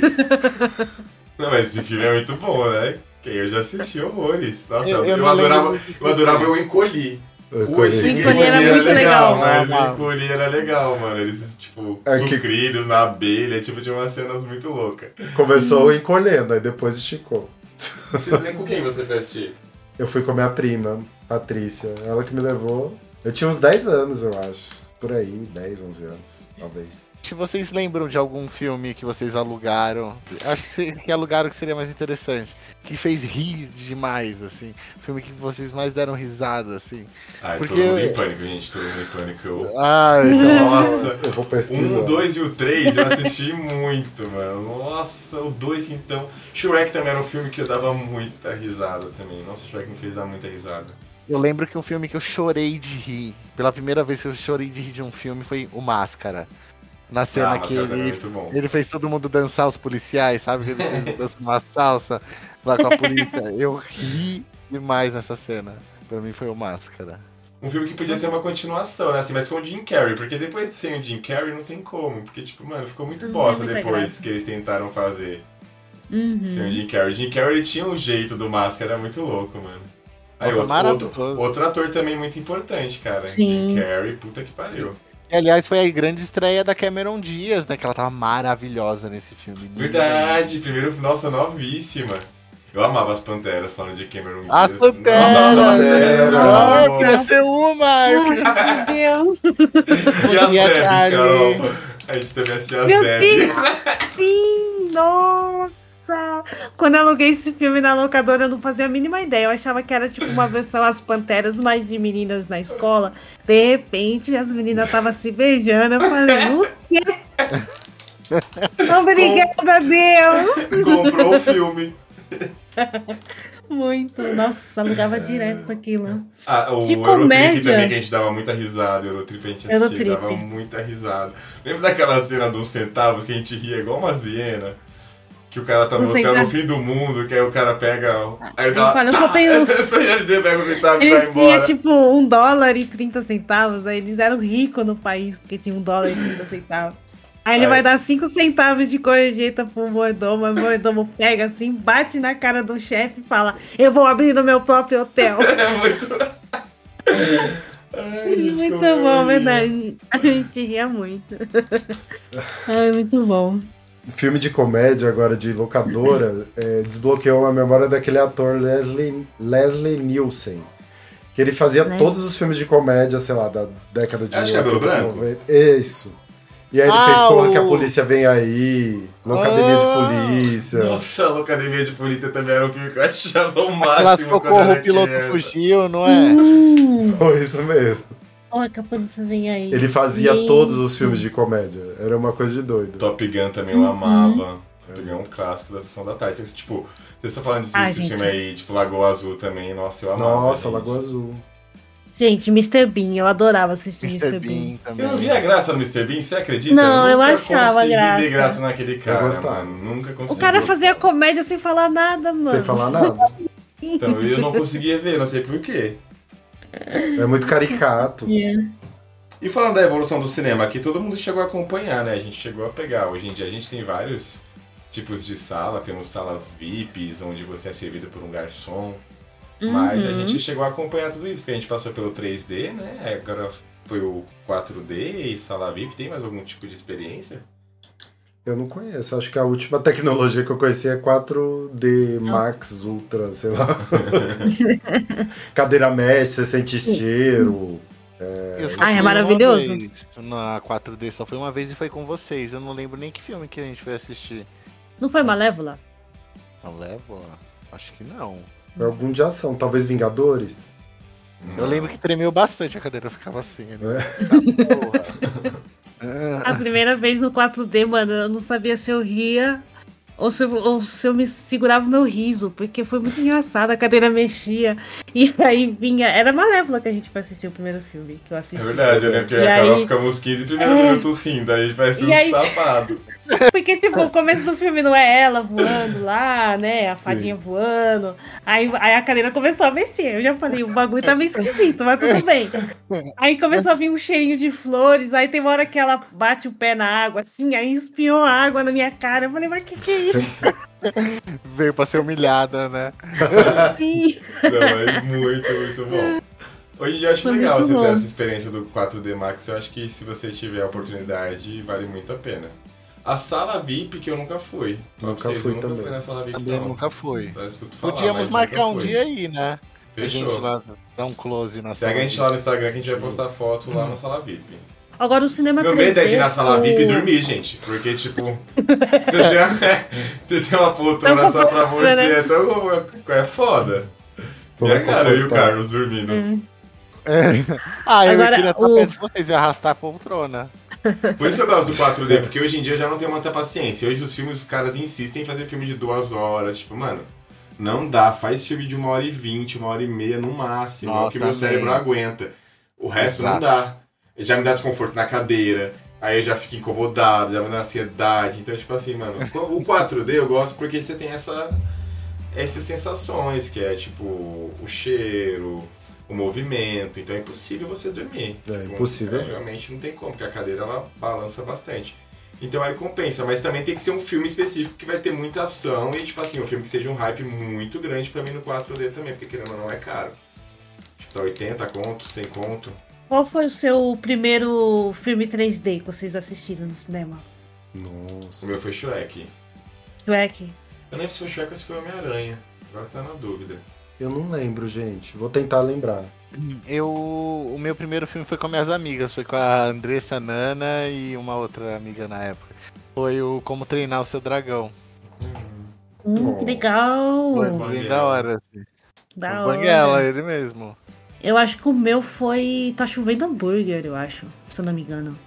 Não, mas esse filme é muito bom, né? Que eu já assisti horrores. Nossa, Eu- eu, eu adorava, lembro. eu adorava o Encolhi. Eu O. Encolhi Encolhi era muito legal. mas o Encolhi era legal, mano. Eles, tipo, É que- sucrilhos na abelha, tipo, tinha umas cenas muito loucas. Começou encolhendo, aí depois esticou. Você lembra com quem você foi assistir? Eu fui com a minha prima, Patrícia. Ela que me levou. Eu tinha uns 10 anos, eu acho. Por aí, 10, 11 anos, talvez. Vocês lembram de algum filme que vocês alugaram, acho que, que alugaram que seria mais interessante, que fez rir demais, assim, filme que vocês mais deram risada, assim. Ai, Porque- todo mundo em pânico, gente. Todo mundo em pânico. Eu... Ah, esse é. Nossa, Eu vou pesquisar. um, dois e o três eu assisti muito, mano. Nossa, o dois então. Shrek também era um filme que eu dava muita risada também. Nossa, Shrek me fez dar muita risada. Eu lembro que um filme que eu chorei de rir, pela primeira vez que eu chorei de rir de um filme foi O Máscara. Na cena ah, que também ele, bom. ele fez todo mundo dançar os policiais, sabe? Que Ele dança uma salsa lá com a polícia. Eu ri demais nessa cena. Pra mim foi O Máscara. Um filme que podia ter uma continuação, né? Assim, mas com o Jim Carrey, porque depois de sem o Jim Carrey não tem como. Porque, tipo, mano, ficou muito Não bosta depois que eles tentaram fazer Uhum. sem o Jim Carrey. O Jim Carrey ele tinha um jeito do máscara muito louco, mano. Aí Nossa, outro, maravilhoso. outro, outro ator também muito importante, cara. Sim. Jim Carrey, puta que pariu. E, aliás, foi a grande estreia da Cameron Diaz, né? Que ela tava maravilhosa nesse filme. Verdade, primeiro, nossa, novíssima. Eu amava as Panteras falando de Cameron As Diaz. Panteras! Nossa, Pantera. Ai, eu queria ser uma! Eu queria... Meu Deus. E as Debs, Charlie. Carol? A gente também assistiu as Debs. Sim, nossa. Quando eu aluguei esse filme na locadora, eu não fazia a mínima ideia. Eu achava que era tipo uma versão As Panteras, mas de meninas na escola. De repente, as meninas estavam se beijando. Eu falei, o quê? Obrigada, Deus! Comprou o filme. Muito. Nossa, alugava direto aquilo. Ah, o De Eurotrip também, que a gente dava muita risada. O Eurotrip a gente assistia, Eurotrip. dava muita risada. Lembra daquela cena dos centavos que a gente ria igual uma hiena? Que o cara tá no hotel no fim do mundo, que aí o cara pega. Aí ele dá fala, eu tá, só tenho- ele pega o centavo e vai Eles embora. tipo um dólar e 30 centavos. Aí eles eram ricos no país, porque tinha um dólar e 30 centavos. Aí ele Aí- vai dar 5 centavos de gorjeta pro mordomo, o mordomo pega assim, bate na cara do chefe e fala: Eu vou abrir no meu próprio hotel. É muito. Ai, gente, muito bom, verdade. A gente ria muito. Ai, muito bom. Filme de comédia agora de locadora é, desbloqueou a memória daquele ator Leslie, Leslie Nielsen. Que ele fazia Leslie. todos os filmes de comédia, sei lá, da década de É de cabelo 80, branco? 90. Isso. E aí ele Ah, fez Corra o- que a polícia vem aí, Locademia Ah. de Polícia. Nossa, a Locademia de Polícia também era um filme que eu achava o máximo. quando socorro, era o piloto criança. fugiu, não é? Foi isso mesmo. Olha que a polícia vem aí. Ele fazia Gente. todos os filmes de comédia. Era uma coisa de doido. Top Gun também Uhum. eu amava. Top Gun é um clássico da sessão da tarde. Tipo, vocês estão falando desses gente. filmes aí, tipo Lagoa Azul também. Nossa, eu amava. Nossa, gente. Lagoa Azul. Gente, Mr. Bean, eu adorava assistir Mr. Mr. Bean. Bean também. Eu não via graça no Mr. Bean, você acredita? Não, eu nunca achava graça. ver graça naquele cara, gostava. mano. Nunca consegui. O cara fazia comédia sem falar nada, mano. Sem falar nada. Então, eu não conseguia ver, não sei porquê. É muito caricato. É. E falando da evolução do cinema, aqui todo mundo chegou a acompanhar, né? A gente chegou a pegar. Hoje em dia a gente tem vários tipos de sala, temos salas VIPs, onde você é servido por um garçom. Mas a Uhum. gente chegou a acompanhar tudo isso, porque a gente passou pelo 3D, né? Agora foi o 4D e sala VIP. Tem mais algum tipo de experiência? Eu não conheço. Acho que a última tecnologia que eu conheci é 4D Max Ultra, sei lá. Cadeira mesh, você sente cheiro. Eu só Ah, é maravilhoso. Na 4D só foi uma vez e foi com vocês. Eu não lembro nem que filme que a gente foi assistir. Não foi Malévola? Não levo? Acho que não. É algum de ação, talvez Vingadores. Eu lembro que tremeu bastante a cadeira, ficava assim. Né? É. A primeira vez no 4D, mano, eu não sabia se eu ria ou se eu, ou se eu me segurava o meu riso, porque foi muito engraçado, a cadeira mexia. E aí vinha. Era Malévola que a gente foi assistir o primeiro filme que eu assisti. É verdade, eu lembro que e a Carol aí- ficamos 15 primeiros É. minutos rindo, aí a gente parece uns aí- tapados. Porque, tipo, o começo do filme não é ela voando lá, né? A fadinha voando. Aí, aí a cadeira começou a mexer. Eu já falei, o bagulho tá meio esquisito, mas tudo bem. Aí começou a vir um cheirinho de flores. Aí tem uma hora que ela bate o pé na água, assim, aí espiou a água na minha cara. Eu falei, mas que que é isso? Veio pra ser humilhada, né? Sim. Não, é muito, muito bom. Hoje em dia eu acho Foi legal você ter bom. essa experiência do 4D Max. Eu acho que se você tiver a oportunidade, vale muito a pena. A sala VIP que eu nunca fui. Nunca vocês, fui eu nunca também. fui na sala VIP, Também não. nunca falar, Podíamos marcar um fui. dia aí, né? A gente Fechou. lá dar um close na Segue a gente sala. lá no Instagram que a gente vai postar foto lá na sala VIP. Agora o cinema Meu medo é de ir na 3D, sala VIP e dormir, gente. Porque, tipo, você tem uma, você tem uma poltrona só pra você, né? é tão. É foda. Tô E a cara, e o. Carlos dormindo. É. Ah, eu Agora, queria estar o- perto de vocês e arrastar a poltrona. Por isso que eu gosto do 4D, porque hoje em dia eu já não tenho muita paciência. Hoje os filmes, os caras insistem em fazer filme de duas horas. Tipo, mano, não dá. Faz filme de uma hora e vinte, uma hora e meia no máximo. é o Nossa, que meu também. cérebro aguenta. O resto não Exato. dá. Já me dá desconforto na cadeira. Aí eu já fico incomodado, já me dá ansiedade. Então, tipo assim, mano, o 4D eu gosto porque você tem essa, essas sensações, que é tipo o cheiro, o movimento. Então é impossível você dormir. É Tipo, impossível é, realmente não tem como, porque a cadeira ela balança bastante. Então aí compensa, mas também tem que ser um filme específico que vai ter muita ação e, tipo assim, um filme que seja um hype muito grande pra mim no 4D também, porque querendo ou não é caro. Tipo, tá 80 conto, 100 conto. Qual foi o seu primeiro filme 3D que vocês assistiram no cinema? O Nossa. meu foi Shrek. Shrek? Eu não lembro se foi Shrek ou se foi Homem-Aranha. Agora tá na dúvida. Eu não lembro, gente. Vou tentar lembrar. Eu. O meu primeiro filme foi com minhas amigas, foi com a Andressa Nana e uma outra amiga na época. Foi o Como Treinar o Seu Dragão. Hum, que legal! Foi bem da hora, assim. Da Foi hora. Banguela, ele mesmo. Eu acho que o meu foi Tá Chovendo Hambúrguer, eu acho, se eu não me engano.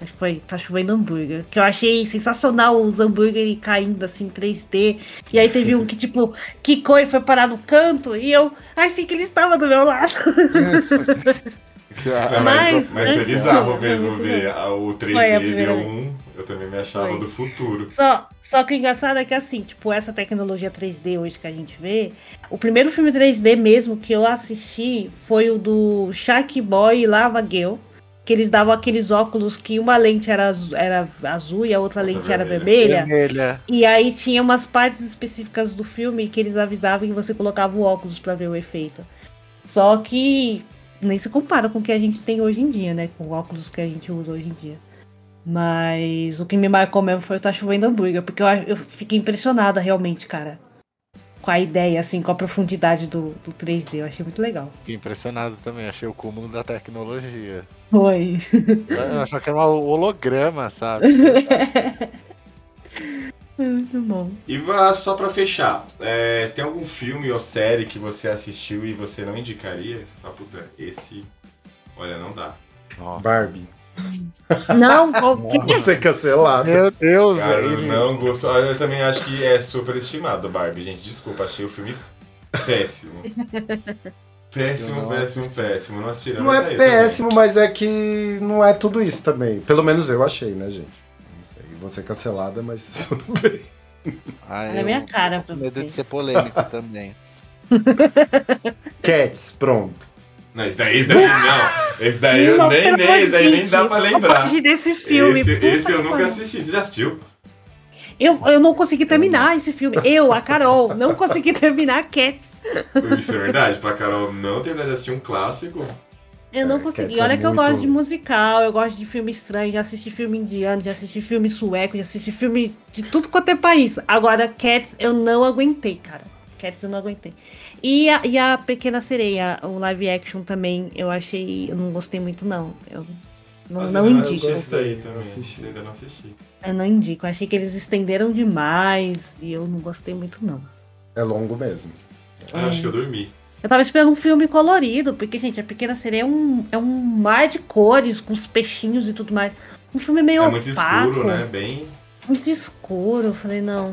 Acho que foi Tá Chovendo Hambúrguer. Que eu achei sensacional os hambúrgueres caindo assim em 3D. E aí teve um que, tipo, quicou e foi parar no canto. E eu achei que ele estava do meu lado. Mas, Mas- mas foi bizarro mesmo ver o 3D Foi a de um. Eu também me achava Foi. do futuro. Só, só que o engraçado é que, assim, tipo, essa tecnologia 3D hoje que a gente vê. O primeiro filme 3D mesmo que eu assisti foi o do Shark Boy e Lava Girl. Que eles davam aqueles óculos que uma lente era azul, era azul e a outra Outra lente era vermelha. vermelha. Vermelha. E aí tinha umas partes específicas do filme que eles avisavam que você colocava o óculos pra ver o efeito. Só que nem se compara com o que a gente tem hoje em dia, né? Com o óculos que a gente usa hoje em dia. Mas o que me marcou mesmo foi o Tá Chovendo Hambúrguer, porque eu, eu fiquei impressionada realmente, cara. Com a ideia, assim, com a profundidade do, do 3D. Eu achei muito legal. Fiquei impressionado também, achei o cúmulo da tecnologia. Foi. Eu achava que era um holograma, sabe? muito bom. E vá, só pra fechar, é, tem algum filme ou série que você assistiu e você não indicaria? Você fala, puta, esse. Olha, não dá. Nossa. Barbie. Não, o que Vou ser cancelado. Meu Deus, Cara, eu ele- não gostou. Ah, Eu também acho que é super estimado, Barbie, gente. Desculpa, achei o filme péssimo. Péssimo, não péssimo, péssimo. Não assistiram Não é péssimo, mas é que não é tudo isso também. Pelo menos eu achei, né, gente? Não sei, vou ser cancelada, mas tudo bem. Ah, eu- minha cara pra Medo de vocês. ser polêmico também. Cats, pronto. Não, esse daí, esse daí não. Esse daí eu Não, nem, nem, esse daí nem dá pra eu lembrar. gosto desse filme. Esse, esse eu que nunca assisti. Você já assistiu? Eu, eu não consegui terminar esse filme. Eu, a Carol, não consegui terminar Cats. Isso é verdade. Pra Carol não terminar de assistir um clássico. Eu não É, consegui. Cats é Olha que eu muito- gosto de musical, eu gosto de filme estranho, já assisti filme indiano, já assisti filme sueco, já assisti filme de tudo quanto é país. Agora, Cats eu não aguentei, cara. Cats eu não aguentei. E a, e a Pequena Sereia, o live action também, eu achei. Eu não gostei muito, não. Eu não, Mas não eu indico. assisti daí Eu também. assisti. Ainda não assisti. Eu não indico. Eu achei que eles estenderam demais e eu não gostei muito, não. É longo mesmo. Ah, eu acho que eu dormi. Eu tava esperando um filme colorido, porque, gente, a Pequena Sereia é um, é um mar de cores, com os peixinhos e tudo mais. Um filme meio É muito opaco, escuro, né? Bem. Muito escuro. Eu falei, não.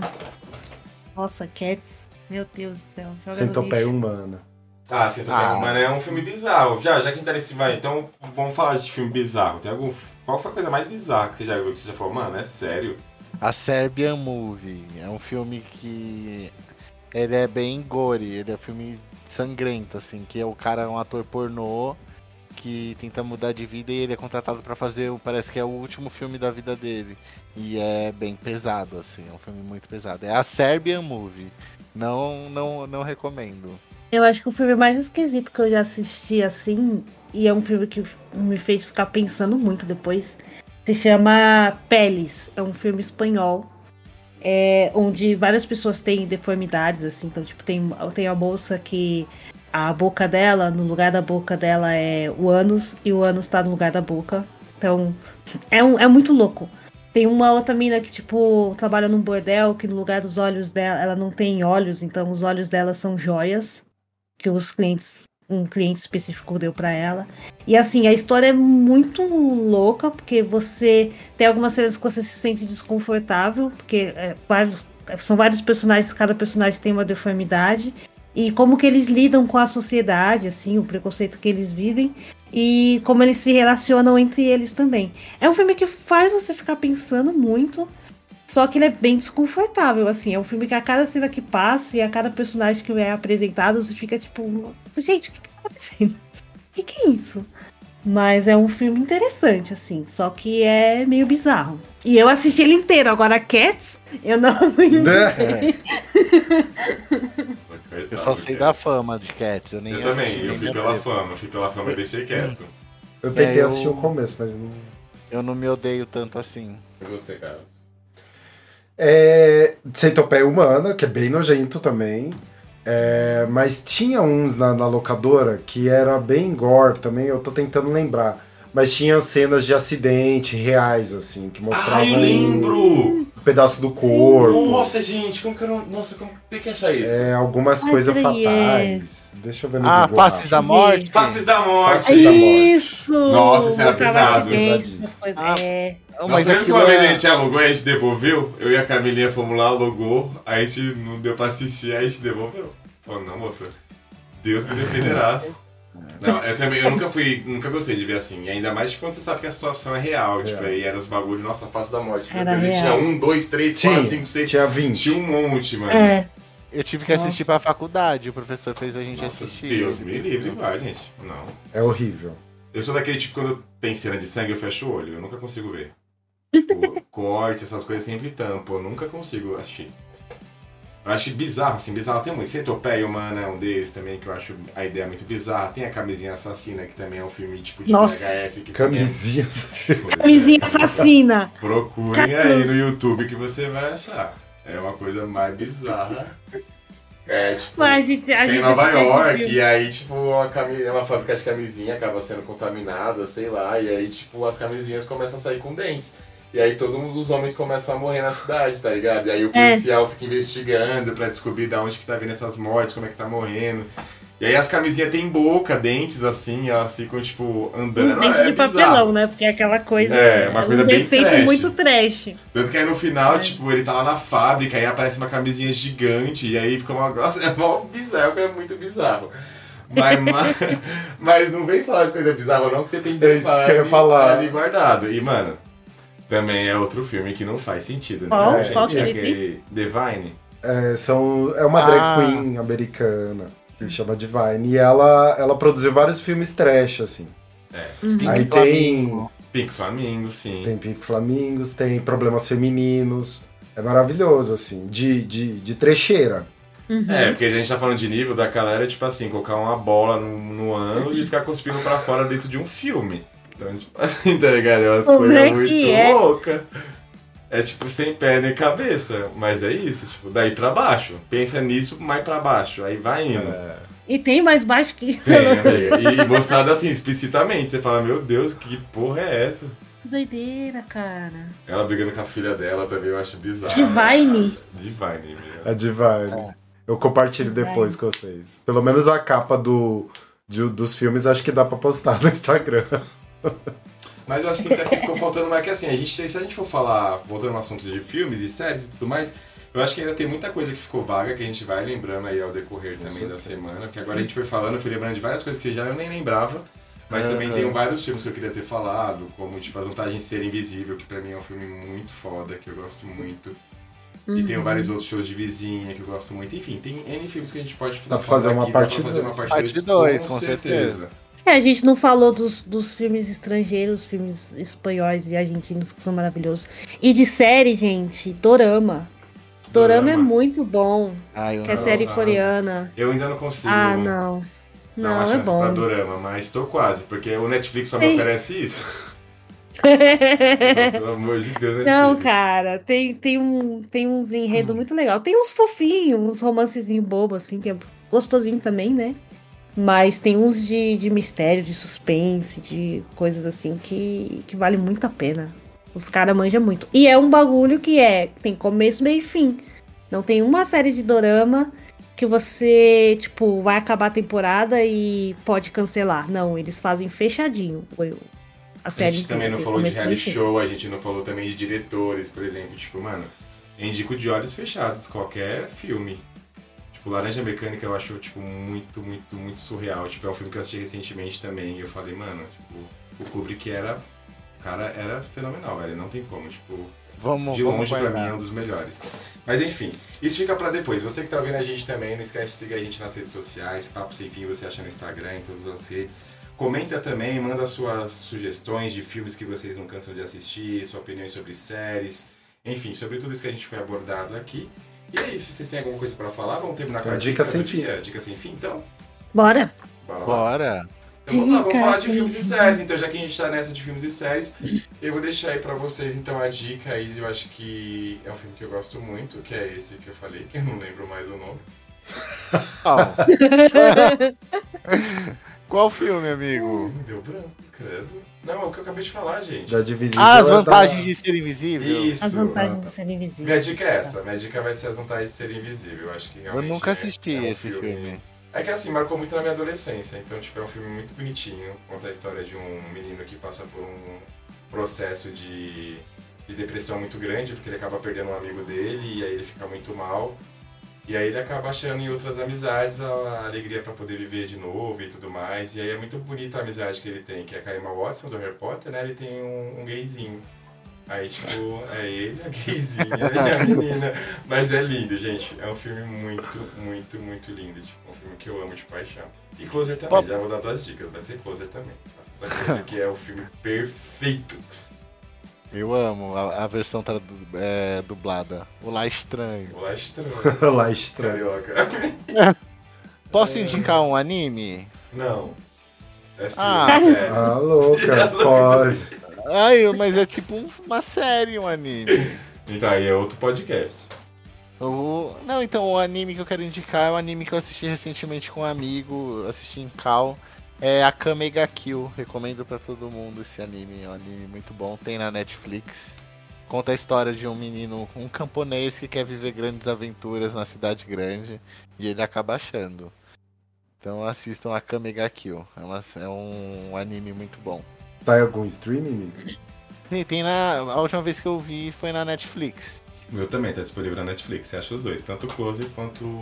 Nossa, Cats. Meu Deus do céu. joga Centopeia humana. Ah, tô Ah. Mas é um filme bizarro. Já, já que a gente nesse vai, então vamos falar de filme bizarro. Tem algum. Qual foi a coisa mais bizarra que você já viu? Que você já falou, mano, é sério? A Serbian Movie é um filme que ele é bem gore, ele é um filme sangrento, assim, que é o cara é um ator pornô que tenta mudar de vida e ele é contratado pra fazer, o- parece que é o último filme da vida dele. E é bem pesado, assim, é um filme muito pesado. É a Serbian Movie. Não, não, não recomendo. Eu acho que o filme mais esquisito que eu já assisti assim, e é um filme que me fez ficar pensando muito depois, se chama Peles. É um filme espanhol. É, onde várias pessoas têm deformidades, assim. Então, tipo, tem, tem a moça que a boca dela, no lugar da boca dela é o ânus, e o ânus tá no lugar da boca. Então, é, um, é muito louco. Tem uma outra mina que, tipo, trabalha num bordel, que no lugar dos olhos dela, ela não tem olhos, então os olhos dela são joias que os clientes, um cliente específico deu pra ela. E assim, a história é muito louca, porque você tem algumas cenas que você se sente desconfortável, porque é, vários- são vários personagens, cada personagem tem uma deformidade. E como que eles lidam com a sociedade, assim, o preconceito que eles vivem e como eles se relacionam entre eles também. É um filme que faz você ficar pensando muito, só que ele é bem desconfortável, assim. É um filme que a cada cena que passa e a cada personagem que é apresentado, você fica tipo, gente, o que, que tá acontecendo? O que, que é isso? Mas é um filme interessante, assim, só que é meio bizarro. E eu assisti ele inteiro, agora Cats, eu não. Né? Eu só sei da fama de Cats, eu nem Eu também, eu fui pela fama, eu fui pela fama e deixei quieto. Eu tentei É, eu- assistir o começo, mas não. Eu não me odeio tanto assim. E você, Carlos? É. Centopeia humana, que é bem nojento também. É, mas tinha uns na, na locadora que era bem gore também, eu tô tentando lembrar. Mas tinha cenas de acidente reais, assim, que mostravam Ah, eu lembro! Pedaço do corpo. Nossa, gente, como que eu não. Nossa, como tem que achar isso? É, algumas Ai, coisas fatais. Deixa eu ver no Ah, Google Faces da Morte. Faces da morte! Faces da morte. Isso! Nossa, isso era pesado. Ah. É. Não, Mas lembra que uma vez a é... gente alugou e a gente devolveu? Eu e a Camilinha fomos lá, alugou, aí a gente não deu pra assistir, aí a gente devolveu. Oh, não, moça. Deus me defenderá. Não, eu também, eu nunca fui, nunca gostei de ver assim. E ainda mais tipo, quando você sabe que a situação é real. Tipo, Real. aí era os bagulhos, nossa, face da morte. Era real. tinha um, dois, três, quatro, cinco, seis. Tinha 20. Tinha um monte, mano. É. Eu tive que assistir pra faculdade, o professor fez a gente Nossa, assistir. Deus me livre, vai, gente. Não. É horrível. Eu sou daquele tipo, quando tem cena de sangue, eu fecho o olho. Eu nunca consigo ver. Tipo, corte, essas coisas sempre tampo. Eu nunca consigo assistir. Eu acho bizarro, assim, bizarro tem muito. Centopeia Humana é um deles também, que eu acho a ideia muito bizarra. Tem a Camisinha Assassina, que também é um filme tipo de Nossa. VHS. Que também é- Camisinha. Camisinha assassina. Procurem aí no YouTube que você vai achar. É uma coisa mais bizarra. É, tipo. Mas a gente, a gente em Nova York, e aí, tipo, uma, cami... uma fábrica de camisinha acaba sendo contaminada, sei lá, e aí, tipo, as camisinhas começam a sair com dentes. E aí todos os homens começam a morrer na cidade, tá ligado? E aí o É. policial fica investigando pra descobrir de onde que tá vindo essas mortes, como é que tá morrendo. E aí as camisinhas têm boca, dentes, assim, elas ficam, tipo, andando. Uns dentes é de bizarro. papelão, né? Porque é aquela coisa. É, uma coisa um bem efeito trash. muito trash. Tanto que aí no final, É. tipo, ele tá lá na fábrica, aí aparece uma camisinha gigante, e aí fica uma coisa. É mó bizarro, é muito bizarro. Mas, mas, mas não vem falar de coisa bizarra, não, que você tem É isso que eu ia falar. ali guardado. E, mano, também é outro filme que não faz sentido, né? Qual? gente? Qual que ele Aquele Divine. É, são, é uma drag Ah. queen americana, que chama Divine. E ela, ela produziu vários filmes trash, assim. Pink Aí Flamingo. Pink Flamingo, sim. Tem Pink Flamingos, tem Problemas Femininos. É maravilhoso, assim, de, de, de trecheira. É, porque a gente tá falando de nível da galera, tipo assim, colocar uma bola no, no ânus e ficar cuspindo pra fora dentro de um filme. Então, tipo assim, tá ligado? É umas Como coisas é muito é? loucas. É tipo sem pé nem cabeça, mas é isso, tipo, daí pra baixo. Pensa nisso, mais pra baixo, aí vai indo. É, E tem mais baixo que. Tem, amiga. E mostrado assim, explicitamente. Você fala, meu Deus, que porra é essa? Que doideira, cara. Ela brigando com a filha dela também, eu acho bizarro. Divine. Divine, meu. a Divine. Eu compartilho Divine. depois com vocês. Pelo menos a capa do, de- dos filmes acho que dá pra postar no Instagram. Mas eu acho que que ficou faltando mais que assim, a gente, se a gente for falar, voltando no assunto de filmes e séries e tudo mais, eu acho que ainda tem muita coisa que ficou vaga que a gente vai lembrando aí ao decorrer também da semana, porque agora a gente foi falando, eu fui lembrando de várias coisas que já eu nem lembrava, mas também tem vários filmes que eu queria ter falado, como tipo As Vantagens de Ser Invisível, que pra mim é um filme muito foda, que eu gosto muito. E tem Uhum. vários outros shows de vizinha que eu gosto muito. Enfim, tem N filmes que a gente pode Dá pra fazer uma aqui, parte dá pra fazer uma dois. parte Parte 2, dois, com, com certeza. É, a gente não falou dos, dos filmes estrangeiros, filmes espanhóis e argentinos que são maravilhosos. E de série, gente, Dorama. Dorama, é Dorama. muito bom. Ai, eu Que é não- série ah, coreana. Eu ainda não consigo. Ah, não. Não, uma é chance pra bom. Dorama, mas tô quase, porque o Netflix só me Tem- oferece isso. Pelo amor de Deus, Netflix. Não, cara, tem, tem, um, tem uns enredos muito legal. Tem uns fofinhos, uns romancezinhos bobos, assim, que é gostosinho também, né? Mas tem uns de, de mistério, de suspense, de coisas assim que, que vale muito a pena. Os caras manjam muito. E é um bagulho que é, tem começo, meio e fim. Não tem uma série de dorama que você, tipo, vai acabar a temporada e pode cancelar. Não, eles fazem fechadinho. A A série gente também não falou de reality show, a gente não falou também de diretores, por exemplo. Tipo, mano, indico de olhos fechados qualquer filme. Tipo, Laranja Mecânica eu acho, tipo, muito, muito, muito surreal. Tipo, é um filme que eu assisti recentemente também e eu falei, mano, tipo, o Kubrick era... O cara era fenomenal, velho. Não tem como, tipo... Vamos, De longe, pra guardar. mim, é um dos melhores. Mas enfim, isso fica pra depois. Você que tá ouvindo a gente também, não esquece de seguir a gente nas redes sociais. Papo Sem Fim você acha no Instagram, em todas as redes. Comenta também, manda suas sugestões de filmes que vocês não cansam de assistir, suas opiniões sobre séries. Enfim, sobre tudo isso que a gente foi abordado aqui. E é isso, vocês têm alguma coisa pra falar? Vamos terminar com É a dica do sem dia? Dica sem fim, então? Bora. Bora. Bora. Então vamos lá, vamos falar de filmes e fim. séries. Então, já que a gente tá nessa de filmes e séries, eu vou deixar aí pra vocês então a dica aí. Eu acho que é um filme que eu gosto muito, que é esse que eu falei, que eu não lembro mais o nome. Qual? Qual filme, amigo? Hum, deu branco, credo. Não, é o que eu acabei de falar, gente. Da divisível. Ah, as é da- vantagens de ser invisível? Isso. As vantagens ah, de tá. ser invisível. Minha dica é essa. Minha dica vai ser as vantagens de ser invisível. Eu acho que Eu realmente. nunca é- assisti é um esse filme. É que assim, marcou muito na minha adolescência. Então, tipo, é um filme muito bonitinho. Conta a história de um menino que passa por um processo de, de depressão muito grande, porque ele acaba perdendo um amigo dele e aí ele fica muito mal. E aí ele acaba achando em outras amizades a, alegria pra poder viver de novo e tudo mais. E aí é muito bonita a amizade que ele tem, que é a Emma Watson do Harry Potter, né? Ele tem um, um gayzinho. Aí, tipo, é ele, a gayzinha e a menina. Mas é lindo, gente. É um filme muito, muito, muito lindo. Tipo, um filme que eu amo de paixão. E Closer também, Pop- já vou dar duas dicas. Vai ser Closer também. Essa Closer que é o filme perfeito. Eu amo a, a versão tradu- é, dublada. O Lá Estranho. Lá estranho. Lá estranho. Carioca. Posso indicar um anime? Não. É filme, Ah. sério. Ah, louca, pode. Ai, mas é tipo um- uma série, um anime. Então aí é outro podcast. O- Não, então o anime que eu quero indicar é um anime que eu assisti recentemente com um amigo, assisti em Cal. É Akame ga Kill. Recomendo pra todo mundo esse anime. É um anime muito bom. Tem na Netflix. Conta a história de um menino, um camponês que quer viver grandes aventuras na cidade grande e ele acaba achando. Então assistam Akame ga Kill. É, uma- é um anime muito bom. Tá em algum streaming? Tem, tem na. A última vez que eu vi foi na Netflix. O meu também tá disponível na Netflix. Você acha os dois, tanto o Closer quanto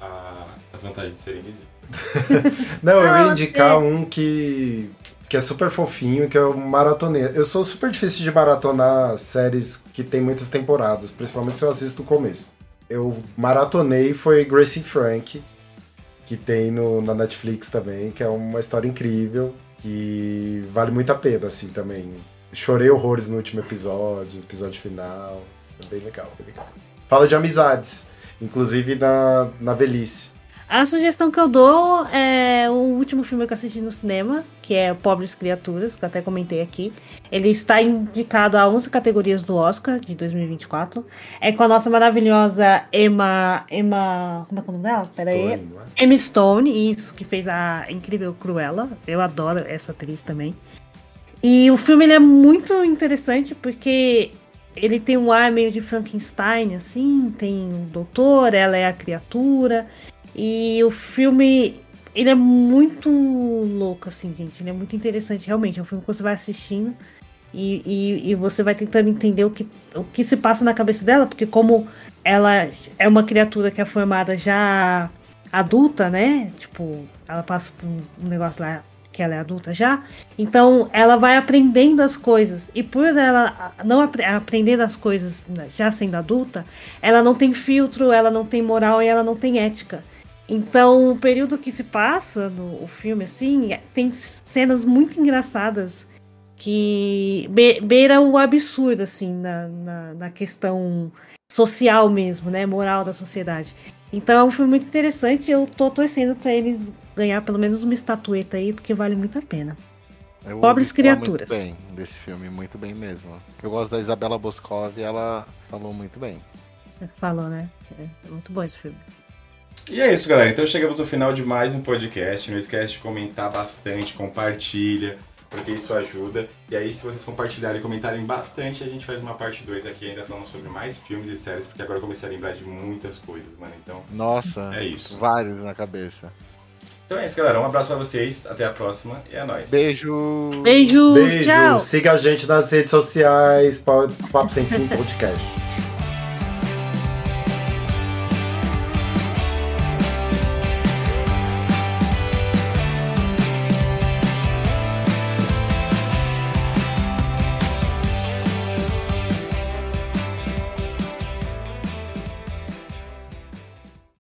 a- as vantagens de ser invisível. Não, eu ia indicar um que, que é super fofinho, que é o Maratonê. Eu sou super difícil de maratonar séries que tem muitas temporadas, principalmente se eu assisto no começo. Eu maratonei foi Gracie Frank, que tem no, na Netflix também, que é uma história incrível, que vale muito a pena, assim, também. Chorei horrores no último episódio, episódio final. É bem legal, bem legal. Fala de amizades, inclusive na, na velhice. A sugestão que eu dou é o último filme que eu assisti no cinema, que é Pobres Criaturas, que eu até comentei aqui. Ele está indicado a 11 categorias do Oscar de 2024. É com a nossa maravilhosa Emma. Emma. Como é que é o nome dela? Pera aí. Stone, não é? Emma Stone, isso, que fez a incrível Cruella. Eu adoro essa atriz também. E o filme é muito interessante porque ele tem um ar meio de Frankenstein, assim, tem o doutor, ela é a criatura. E o filme, ele é muito louco, assim, gente. Ele é muito interessante, realmente. É um filme que você vai assistindo e, e, e você vai tentando entender o que, o que se passa na cabeça dela, porque como ela é uma criatura que é formada já adulta, né? Tipo, ela passa por um um negócio lá que ela é adulta já. Então, ela vai aprendendo as coisas. E por ela não aprendendo as coisas né, já sendo adulta, ela não tem filtro, ela não tem moral e ela não tem ética. Então, o período que se passa no filme, assim, é- tem cenas muito engraçadas que be beira o absurdo, assim, na, na, na questão social mesmo, né? Moral da sociedade. Então é um filme muito interessante. Eu tô torcendo pra eles ganhar pelo menos uma estatueta aí, porque vale muito a pena. Eu Pobres criaturas. Muito bem desse filme, muito bem mesmo. Eu gosto da Isabela Boscov e ela falou muito bem. Falou, né? É, é muito bom esse filme. E é isso, galera. Então chegamos no final de mais um podcast. Não esquece de comentar bastante, compartilha, porque isso ajuda. E aí, se vocês compartilharem e comentarem bastante, a gente faz uma parte 2 aqui ainda falando sobre mais filmes e séries, porque agora eu comecei a lembrar de muitas coisas, mano. Então, Nossa, É isso. vários na cabeça. Então é isso, galera. Um abraço pra vocês. Até a próxima e é nóis. Beijo! Beijos, Beijo, tchau! siga a gente nas redes sociais, Papo Sem Fim Podcast.